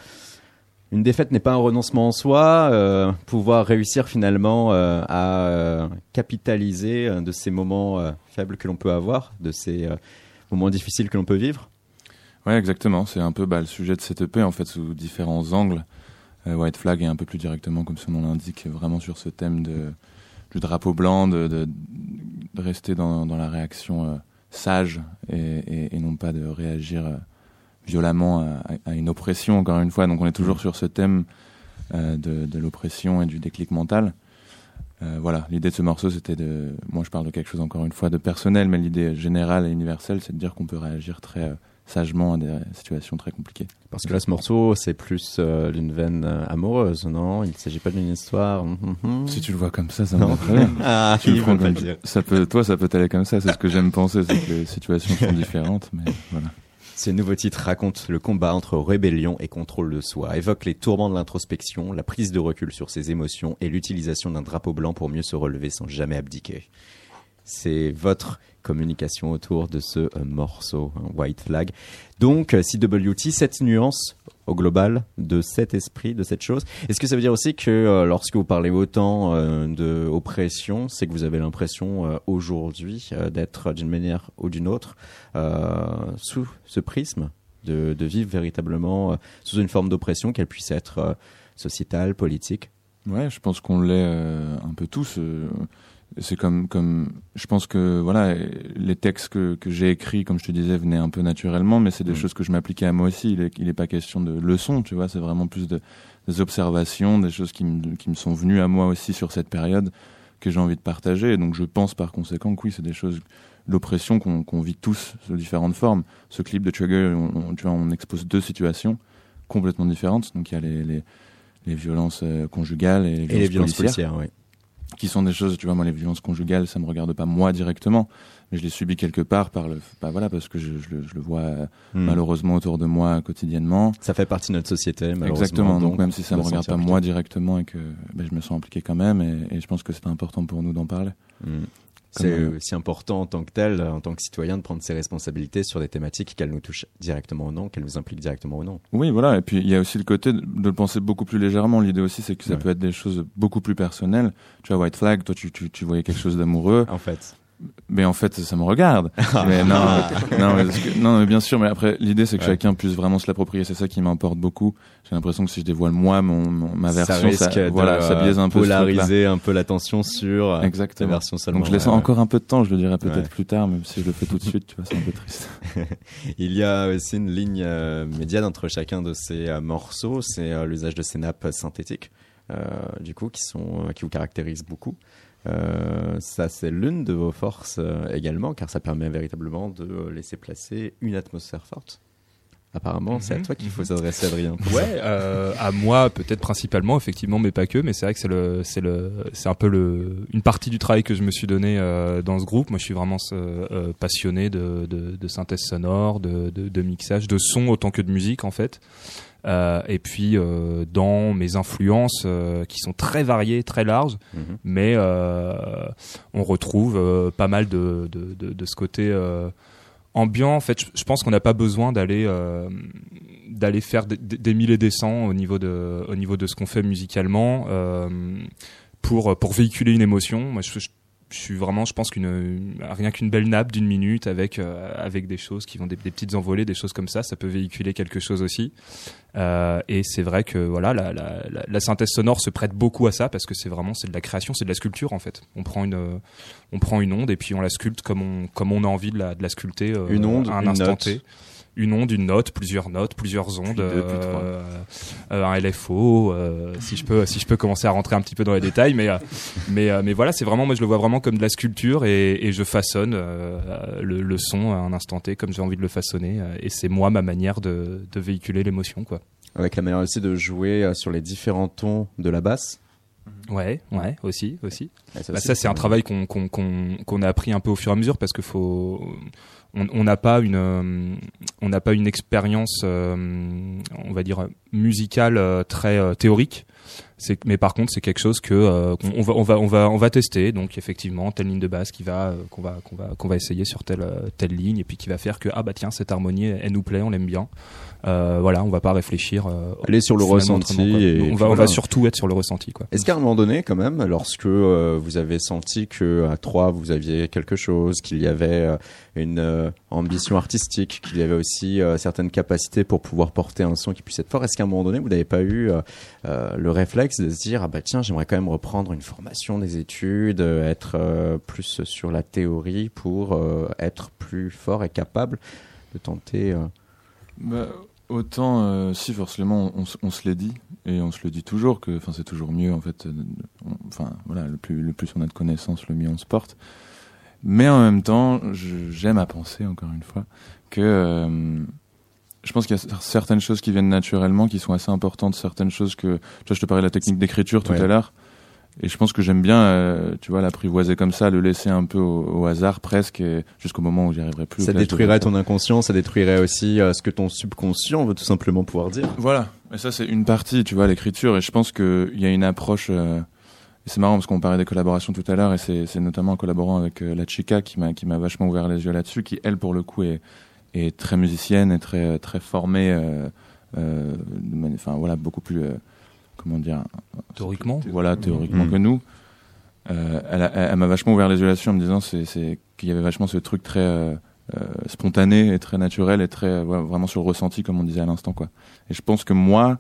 une défaite n'est pas un renoncement en soi, pouvoir réussir finalement à capitaliser de ces moments faibles que l'on peut avoir, de ces moments difficiles que l'on peut vivre. Ouais, exactement. C'est un peu bah, le sujet de cette EP, en fait, sous différents angles. Euh, White Flag est un peu plus directement, comme son nom l'indique, vraiment sur ce thème de, du drapeau blanc, de, de, de rester dans, dans la réaction euh, sage et, et, et non pas de réagir euh, violemment à, à une oppression, encore une fois. Donc on est toujours sur ce thème de, de l'oppression et du déclic mental. Voilà, l'idée de ce morceau, c'était de. Moi, je parle de quelque chose encore une fois de personnel, mais l'idée générale et universelle, c'est de dire qu'on peut réagir très sagement à des situations très compliquées. Parce que là, ce morceau, c'est plus euh, d'une veine euh, amoureuse, non? Il ne s'agit pas d'une histoire. Mhm, mhm. Si tu le vois comme ça, ça me très bien. Ah, Tu le comme ça peut, toi, ça peut t'aller comme ça. C'est ce que j'aime penser, c'est que les situations sont différentes, mais voilà. Ce nouveau titre raconte le combat entre rébellion et contrôle de soi, évoque les tourments de l'introspection, la prise de recul sur ses émotions et l'utilisation d'un drapeau blanc pour mieux se relever sans jamais abdiquer. C'est votre communication autour de ce euh, morceau, hein, White Flag. Donc, euh, CWT, cette nuance au global de cet esprit, de cette chose. Est-ce que ça veut dire aussi que euh, lorsque vous parlez autant euh, de oppression, c'est que vous avez l'impression aujourd'hui d'être d'une manière ou d'une autre sous ce prisme, de, de vivre véritablement sous une forme d'oppression, qu'elle puisse être sociétale, politique? Ouais, je pense qu'on l'est un peu tous. C'est comme, comme, je pense que voilà, les textes que, que j'ai écrits, comme je te disais, venaient un peu naturellement, mais c'est des Mm. choses que je m'appliquais à moi aussi. Il est, il est pas question de leçons, tu vois. C'est vraiment plus de, des observations, des choses qui me, qui me sont venues à moi aussi sur cette période que j'ai envie de partager. Et donc je pense par conséquent que oui, c'est des choses, l'oppression qu'on qu'on vit tous sous différentes formes. Ce clip de Trigger, on, on- tu vois, on expose deux situations complètement différentes. Donc il y a les, les, les violences euh, conjugales et les violences, et les violences policières policières, oui. Qui sont des choses, tu vois, moi, les violences conjugales, ça me regarde pas moi directement, mais je les subis quelque part par le, bah voilà, parce que je, je le- je le vois euh, Hmm. malheureusement autour de moi quotidiennement. Ça fait partie de notre société, malheureusement. Exactement. Donc, même si ça me regarde pas moi directement et que ben, je me sens impliqué quand même, et, et je pense que c'est important pour nous d'en parler. Mm. C'est euh, aussi important en tant que tel, en tant que citoyen, de prendre ses responsabilités sur des thématiques qu'elles nous touchent directement ou non, qu'elles nous impliquent directement ou non. Oui, voilà. Et puis il y a aussi le côté de, de le penser beaucoup plus légèrement. L'idée aussi, c'est que ça Ouais. peut être des choses beaucoup plus personnelles. Tu vois, White Flag, toi, tu, tu, tu voyais quelque chose d'amoureux. En fait. Mais en fait, ça me regarde. mais non, non, mais que- non, mais bien sûr. Mais après, l'idée, c'est que Ouais. chacun puisse vraiment se l'approprier. C'est ça qui m'importe beaucoup. J'ai l'impression que si je dévoile moi mon, mon- ma ça version, ça, de voilà, ça biaise un peu polariser un peu l'attention sur euh, Exactement. version seulement. Donc je laisse ouais, ouais. encore un peu de temps. Je le dirai peut-être plus tard, même si je le fais tout de suite. Tu vois, c'est un peu triste. Il y a aussi une ligne euh, médiane entre chacun de ces euh, morceaux, c'est euh, l'usage de ces nappes synthétiques, euh, du coup, qui sont euh, qui vous caractérisent beaucoup. Euh, ça, c'est l'une de vos forces euh, également, car ça permet véritablement de euh, laisser placer une atmosphère forte. Apparemment, c'est à Mhm, toi qu'il faut mhm. s'adresser, Adrien. Ouais, euh, à moi peut-être principalement, effectivement, mais pas que. Mais c'est vrai que c'est le, c'est le, c'est un peu le, une partie du travail que je me suis donné euh, dans ce groupe. Moi, je suis vraiment euh, euh, passionné de, de, de synthèse sonore, de, de, de mixage, de son autant que de musique en fait. Euh, et puis euh, dans mes influences euh, qui sont très variées, très larges, Mhm. mais on retrouve pas mal de, de, de, de ce côté ambiant. En fait, je, je pense qu'on n'a pas besoin d'aller d'aller faire des, mille et des cents au niveau de au niveau de ce qu'on fait musicalement pour pour véhiculer une émotion. Moi, je, je, je suis vraiment, je pense qu'une une- rien qu'une belle nappe d'une minute avec euh, avec des choses qui vont des, des petites envolées, des choses comme ça, ça peut véhiculer quelque chose aussi. Euh, et c'est vrai que voilà, la, la, la, la synthèse sonore se prête beaucoup à ça parce que c'est vraiment c'est de la création, c'est de la sculpture en fait. On prend une euh, on prend une onde et puis on la sculpte comme on comme on a envie de la de la sculpter euh, Une onde, à un une instant note. T. Une onde, une note, plusieurs notes, plusieurs ondes, deux, euh, euh, un LFO, euh, si je peux, si je peux commencer à rentrer un petit peu dans les détails, mais euh, mais euh, mais voilà, c'est vraiment, moi je le vois vraiment comme de la sculpture et, et je façonne euh, le, le son à un instant T comme j'ai envie de le façonner et c'est moi ma manière de, de véhiculer l'émotion quoi. Avec la manière aussi de jouer sur les différents tons de la basse. Ouais, ouais, aussi, aussi. Et Bah, ça, c'est un travail qu'on qu'on qu'on qu'on a appris un peu au fur et à mesure parce que faut on n'a pas une euh, on n'a pas une expérience euh, on va dire musicale euh, très théorique. Mais par contre c'est quelque chose que on va on va on va on va tester donc effectivement telle ligne de basse qui va qu'on va qu'on va qu'on va essayer sur telle telle ligne et puis qui va faire que ah bah tiens cette harmonie elle nous plaît on l'aime bien euh, voilà on va pas réfléchir euh, Aller sur le ressenti autrement, quoi. et on va on va surtout être sur le ressenti quoi Est-ce qu'à un moment donné, quand même, lorsque euh, vous avez senti que à trois vous aviez quelque chose, qu'il y avait euh, une euh, ambition artistique, qu'il y avait aussi euh, certaines capacités pour pouvoir porter un son qui puisse être fort, est-ce qu'à un moment donné vous n'avez pas eu le réflexe de se dire ah bah tiens j'aimerais quand même reprendre une formation des études, être euh, plus sur la théorie pour euh, être plus fort et capable de tenter. euh, Bah, autant, euh, si forcément, on, se l'est dit et on se le dit toujours que, enfin, c'est toujours mieux en fait. euh, Enfin, voilà, le plus, le plus on a de connaissances, le mieux on se porte. Mais en même temps, j'aime à penser encore une fois que euh, je pense qu'il y a cer- certaines choses qui viennent naturellement, qui sont assez importantes, certaines choses que, tu vois, je te parlais de la technique d'écriture tout Ouais. à l'heure. Et je pense que j'aime bien, euh, tu vois, l'apprivoiser comme ça, le laisser un peu au, au hasard presque, jusqu'au moment où j'y arriverai plus. ça détruirait ton inconscient, ça détruirait aussi euh, ce que ton subconscient veut tout simplement pouvoir dire. Voilà, et ça c'est une partie, tu vois, l'écriture, et je pense qu'il y a une approche, euh, c'est marrant parce qu'on parlait des collaborations tout à l'heure, et c'est notamment en collaborant avec la Chica qui m'a qui m'a vachement ouvert les yeux là-dessus, qui elle pour le coup est, est très musicienne et très très formée, enfin voilà, beaucoup plus, comment dire, théoriquement voilà, théoriquement Mhm. que nous. Euh, elle a- elle elle m'a vachement ouvert les yeux là-dessus en me disant c'est qu'il y avait vachement ce truc très euh, euh, spontané et très naturel et très euh, ouais, vraiment sur le ressenti comme on disait à l'instant quoi. Et je pense que moi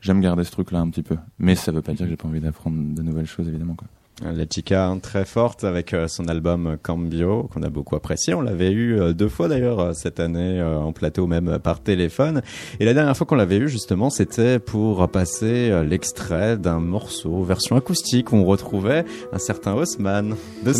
j'aime garder ce truc là un petit peu, mais ça veut pas dire que j'ai pas envie d'apprendre de nouvelles choses évidemment quoi. La Chica hein, très forte avec euh, son album Cambio qu'on a beaucoup apprécié. On l'avait eu euh, deux fois d'ailleurs euh, cette année en plateau même par téléphone. Et la dernière fois qu'on l'avait eu justement c'était pour passer l'extrait d'un morceau version acoustique où on retrouvait un certain Haussmann de.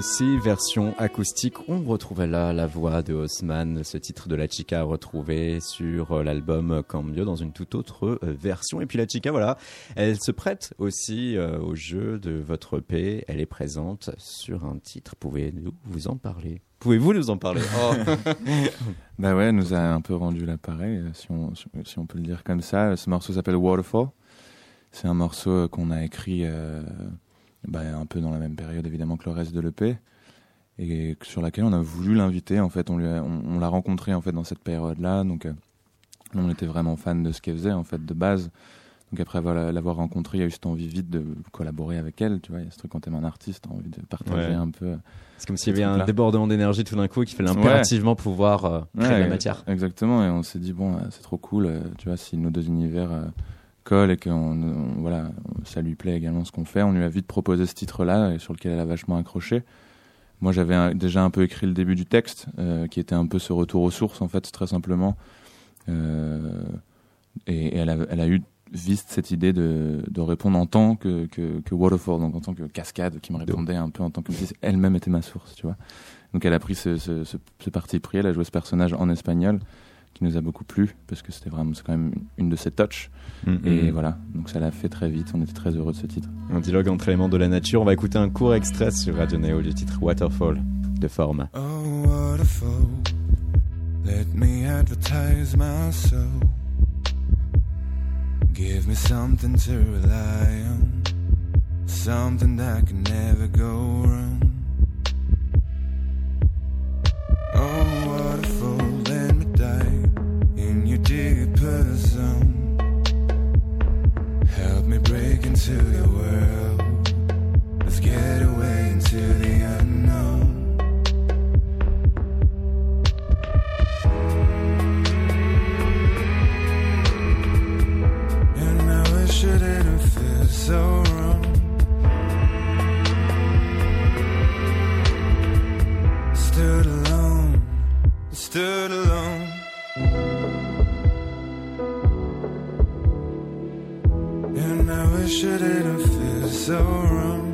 Are. The Sea version acoustique. On retrouvait là la voix de Haussmann, ce titre de la Chica retrouvé sur euh, l'album Cambio dans une toute autre euh, version. Et puis la Chica, voilà, elle se prête aussi euh, au jeu de votre EP. Elle est présente sur un titre. Pouvez-vous vous en parler? Pouvez-vous nous en parler? Oh. Bah ouais, elle nous a un peu rendu l'appareil, si on, si on peut le dire comme ça. Ce morceau s'appelle Waterfall. C'est un morceau qu'on a écrit bah, un peu dans la même période évidemment que le reste de l'EP et sur laquelle on a voulu l'inviter. En fait, on, lui a- on, on l'a rencontré en fait dans cette période-là, donc euh, on était vraiment fan de ce qu'elle faisait en fait de base. Donc après avoir- l'avoir rencontrée, il y a eu cette envie vite de collaborer avec elle. Tu vois, il y a ce truc quand t'aimes un artiste, t'as envie de partager Ouais. un peu. C'est comme s'il y avait un débordement d'énergie tout d'un coup qui fallait Ouais. impérativement pouvoir euh, créer de la Ouais, matière. Exactement, et on s'est dit, bon, euh, c'est trop cool, euh, tu vois, si nos deux univers euh, colle et que voilà, ça lui plaît également ce qu'on fait. On lui a vite proposé ce titre-là et sur lequel elle a vachement accroché. Moi, j'avais déjà un peu écrit le début du texte, euh, qui était un peu ce retour aux sources, en fait, très simplement. Euh, et, et elle, a, elle a eu vite cette idée de, de répondre en tant que, que, que waterfall, donc en tant que cascade, qui me répondait un peu en tant que elle-même était ma source, tu vois. Donc elle a pris ce, ce, ce, ce parti pris, elle a joué ce personnage en espagnol, qui nous a beaucoup plu, parce que c'était vraiment, c'est quand même une de ses touches. Et voilà, donc ça l'a fait très vite, on était très heureux de ce titre. Un dialogue entre éléments de la nature. On va écouter un court extrait sur Radio Neo du titre Waterfall de forme. Oh, waterfall, let me advertise my soul. Give me something to rely on, something that can never go wrong. Oh, waterfall, Help me break into your world. Let's get away into the unknown. And I wish it didn't feel so wrong. Stood alone, stood alone. And I wish it didn't feel so wrong.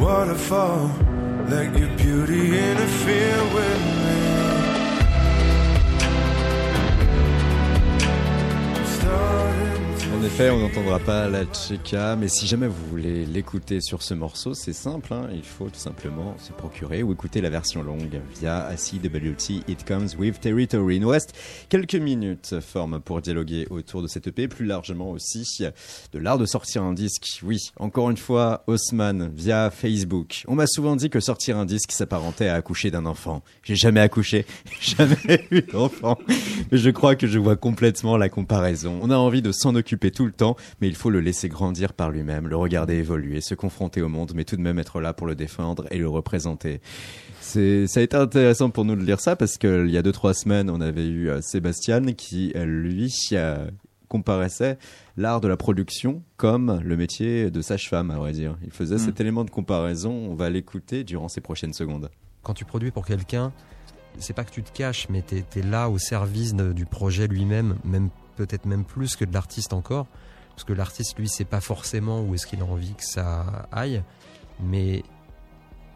Waterfall, let your beauty interfere with effet, on n'entendra pas la Tcheka, mais si jamais vous voulez l'écouter sur ce morceau, c'est simple, hein, il faut tout simplement se procurer ou écouter la version longue via ACWT It Comes With Territory. Il nous quelques minutes, forme, pour dialoguer autour de cette EP, plus largement aussi de l'art de sortir un disque. Oui, encore une fois, Haussmann, via Facebook. On m'a souvent dit que sortir un disque s'apparentait à accoucher d'un enfant. J'ai jamais accouché, jamais eu d'enfant, mais je crois que je vois complètement la comparaison. On a envie de s'en occuper tout le temps, mais il faut le laisser grandir par lui-même, le regarder évoluer, se confronter au monde, mais tout de même être là pour le défendre et le représenter. C'est, ça a été intéressant pour nous de lire ça parce qu'il y a deux trois semaines, on avait eu euh, Sébastien qui, euh, lui, euh, comparaissait l'art de la production comme le métier de sage-femme, à vrai dire. Il faisait Mm. cet élément de comparaison. On va l'écouter durant ces prochaines secondes. Quand tu produis pour quelqu'un, c'est pas que tu te caches, mais tu es, là au service de- du projet lui-même, même peut-être même plus que de l'artiste encore. Parce que l'artiste, lui, sait pas forcément où est-ce qu'il a envie que ça aille, mais,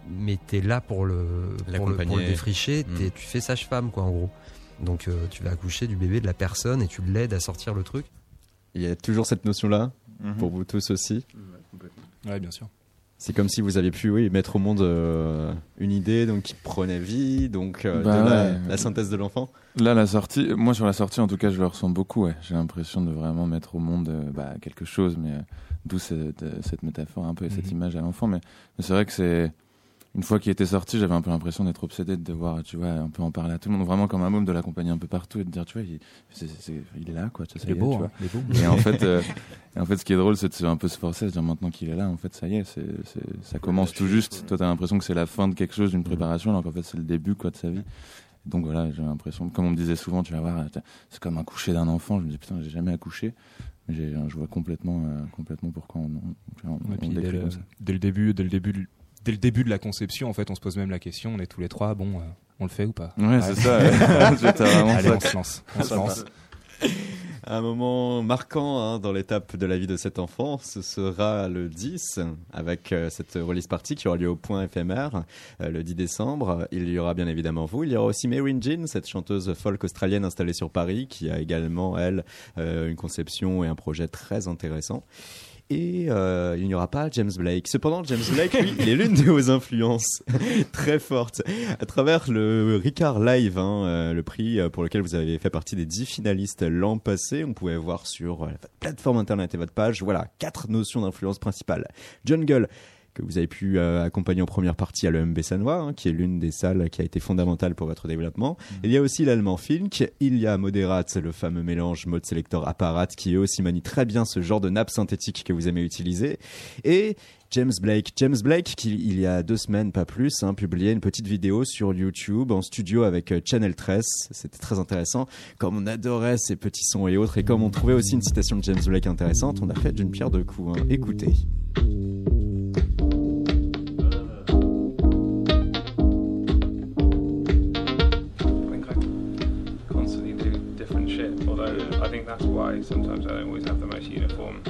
mais tu es là pour le, pour le, pour le L'accompagner. défricher, Mm. t'es- tu fais sage-femme, quoi, en gros. Donc euh, tu vas accoucher du bébé de la personne et tu l'aides à sortir le truc. Il y a toujours cette notion-là Mhm. pour vous tous aussi? Ouais, bien sûr. C'est comme si vous aviez pu oui, mettre au monde euh, une idée donc qui prenait vie, donc euh, Bah de la, ouais. la synthèse de l'enfant. Là, la sortie, moi sur la sortie, en tout cas, je le ressens beaucoup. Ouais. J'ai l'impression de vraiment mettre au monde euh, bah, quelque chose, mais d'où cette, cette métaphore un peu et cette Mhm. image à l'enfant. Mais, mais c'est vrai que c'est une fois qu'il était sorti, j'avais un peu l'impression d'être obsédé de devoir, tu vois, un peu en parler à tout le monde, vraiment comme un môme, de l'accompagner un peu partout et de dire, tu vois, il, c'est- c'est- il est là, quoi. tu ça Il est beau, tu vois. hein, il est beau. Et en fait, euh, et en fait, ce qui est drôle, c'est de se- un peu se forcer à se dire maintenant qu'il est là, en fait, ça y est, c'est, c'est- ça commence tout juste. Toi, t'as l'impression que c'est la fin de quelque chose, d'une préparation, alors qu'en fait, c'est le début, quoi, de sa vie. Donc voilà, j'ai l'impression, comme on me disait souvent, tu vas voir, c'est comme un coucher d'un enfant. Je me dis, putain, j'ai jamais accouché. Mais je vois complètement, euh, complètement pourquoi on, on, on, on dès, le, dès début, dès le début, dès le début de la conception, en fait, on se pose même la question. On est tous les trois. Bon, euh, on le fait ou pas Ouais, c'est ça, ouais. Tu vois, t'as vraiment Allez, ça. on se lance. On se lance. Un moment marquant hein, dans l'étape de la vie de cet enfant, ce sera le 10, avec euh, cette release party qui aura lieu au point éphémère euh, le 10 décembre. Il y aura bien évidemment vous, il y aura aussi Mary Jean, cette chanteuse folk australienne installée sur Paris, qui a également, elle, euh, une conception et un projet très intéressant. Et euh, il n'y aura pas James Blake. Cependant, James Blake, lui, il est l'une de vos influences très fortes. À travers le Ricard Live, hein, euh, le prix euh, pour lequel vous avez fait partie des 10 finalistes l'an passé, on pouvait voir sur euh, votre plateforme internet et votre page, voilà, quatre notions d'influence principales. Jungle, que vous avez pu euh, accompagner en première partie à l'EMB Sanois, hein, qui est l'une des salles qui a été fondamentale pour votre développement. Il y a aussi l'allemand Fink, il y a Moderat, le fameux mélange mode selector apparat, qui eux aussi manie très bien ce genre de nappe synthétique que vous aimez utiliser. Et James Blake. James Blake, qui il y a deux semaines, pas plus, hein, publié une petite vidéo sur YouTube en studio avec euh, Channel 13. C'était très intéressant. Comme on adorait ces petits sons et autres, et comme on trouvait aussi une citation de James Blake intéressante, on a fait d'une pierre deux coups. hein. Écoutez. Different shit. Although I think that's why sometimes I don't always have the most uniform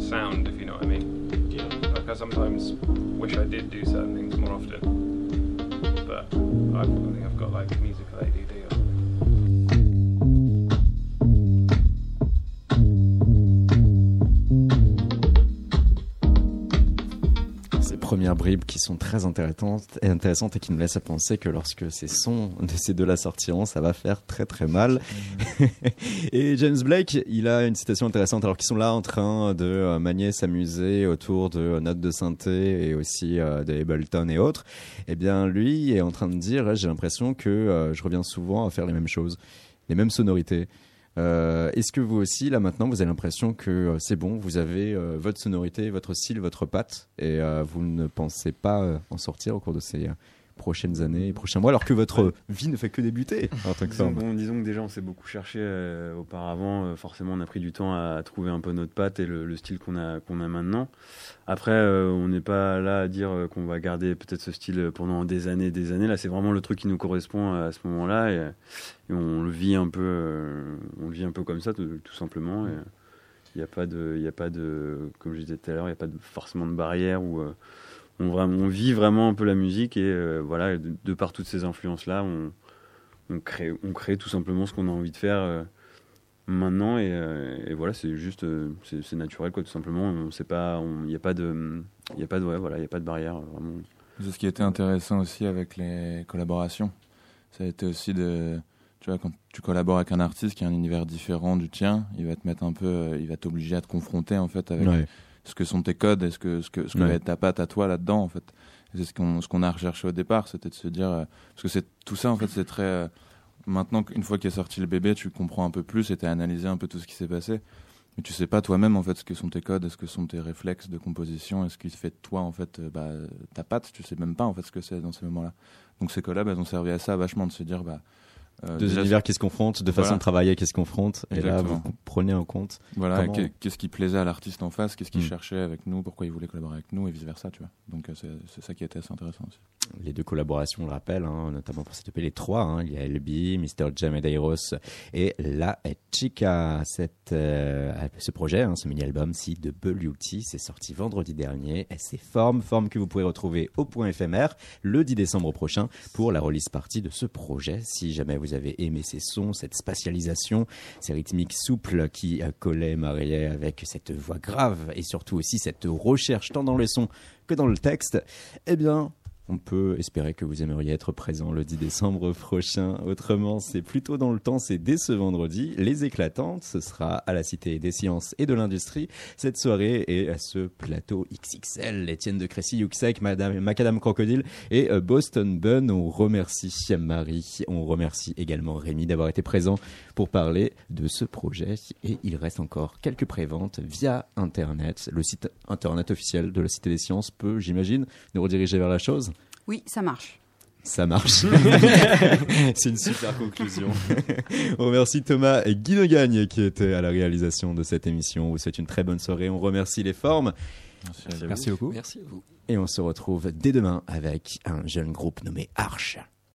sound, if you know what I mean. Yeah. Like I sometimes wish I did do certain things more often, but I, I think I've got like musical ADD. Premières bribes qui sont très intéressantes et, intéressantes et qui nous laissent à penser que lorsque ces sons de ces deux-là sortiront, ça va faire très très mal. et James Blake, il a une citation intéressante alors qu'ils sont là en train de euh, manier, s'amuser autour de notes de synthé et aussi euh, de Ableton et autres. Eh bien, lui est en train de dire, j'ai l'impression que euh, je reviens souvent à faire les mêmes choses, les mêmes sonorités. Euh, Est-ce que vous aussi, là maintenant, vous avez l'impression que euh, c'est bon, vous avez euh, votre sonorité, votre style, votre patte, et vous ne pensez pas en sortir au cours de ces prochaines années, prochains mois, alors que votre vie ne fait que débuter en tant que Disons, bon, disons que déjà on s'est beaucoup cherché euh, auparavant. Euh, forcément, on a pris du temps à trouver un peu notre patte et le, le style qu'on a qu'on a maintenant. Après, euh, on n'est pas là à dire qu'on va garder peut-être ce style pendant des années, et des années. Là, c'est vraiment le truc qui nous correspond à ce moment-là et, et on le vit un peu, on le vit un peu comme ça, tout, tout simplement. Il n'y a pas de, il a pas de, comme je disais tout à l'heure, il n'y a pas de, forcément de barrière euh, on, vit vraiment un peu la musique et euh, voilà, de, de par toutes ces influences-là, on, on crée, on crée tout simplement ce qu'on a envie de faire euh, maintenant et, euh, et voilà, c'est juste, euh, c'est naturel quoi, tout simplement. On sait pas, on- il n'y a pas de, il a pas de, ouais, voilà, il y a pas de barrière vraiment. C'est ce qui était intéressant aussi avec les collaborations. Ça a été aussi de. Tu vois, quand tu collabores avec un artiste qui a un univers différent du tien, il va te mettre un peu. Il va t'obliger à te confronter, en fait, avec Ouais. Ce que sont tes codes et ce que, ce que, ce que Ouais. va être ta patte à toi là-dedans, en fait. C'est ce qu'on ce qu'on a recherché au départ, c'était de se dire. euh, parce que c'est tout ça, en fait, c'est très. euh, maintenant, qu'une fois qu'est sorti le bébé, tu comprends un peu plus et tu as analysé un peu tout ce qui s'est passé. Mais tu sais pas toi-même en fait ce que sont tes codes, est-ce que sont tes réflexes de composition, est-ce qui fait de toi en fait euh, bah, ta patte, tu sais même pas en fait ce que c'est dans ces moments-là. Donc ces collabs elles ont servi à ça vachement de se dire bah euh, Deux déjà, univers qui se confrontent, de façon Voilà. de travailler qui se confrontent, et là vous prenez en compte. Voilà, comment- qu'est-ce qui plaisait à l'artiste en face, qu'est-ce qu'il Mm. cherchait avec nous, pourquoi il voulait collaborer avec nous et vice versa, tu vois. Donc euh, c'est ça qui était assez intéressant aussi. les deux collaborations, on le rappelle, hein, notamment pour cette EP, les trois. hein, il y a LB, Mr. Jamedeiros et La Chica. Cette, euh, ce projet, hein, ce mini-album, si de Beauty, c'est sorti vendredi dernier. Et c'est forme, forme que vous pourrez retrouver au point éphémère le 10 décembre prochain pour la release partie de ce projet. Si jamais vous avez aimé ces sons, cette spatialisation, ces rythmiques souples qui euh, collaient, mariaient avec cette voix grave et surtout aussi cette recherche tant dans les sons que dans le texte, eh bien, on peut espérer que vous aimeriez être présent le 10 décembre prochain. Autrement, c'est plutôt dans le temps, c'est dès ce vendredi. Les éclatantes, ce sera à la Cité des Sciences et de l'Industrie. Cette soirée et à ce plateau XXL, Étienne de Crécy, Yuxek, Madame, Macadam Crocodile et euh, Boston Bun. On remercie Marie, on remercie également Rémi d'avoir été présent pour parler de ce projet. Et il reste encore quelques préventes via Internet. Le site Internet officiel de la Cité des Sciences peut, j'imagine, nous rediriger vers la chose? Oui, ça marche. Ça marche. C'est une super conclusion. On remercie Thomas et Guy Gagne qui étaient à la réalisation de cette émission. On vous souhaite une très bonne soirée. On remercie les formes. Merci beaucoup. Merci à vous. Et on se retrouve dès demain avec un jeune groupe nommé Arche.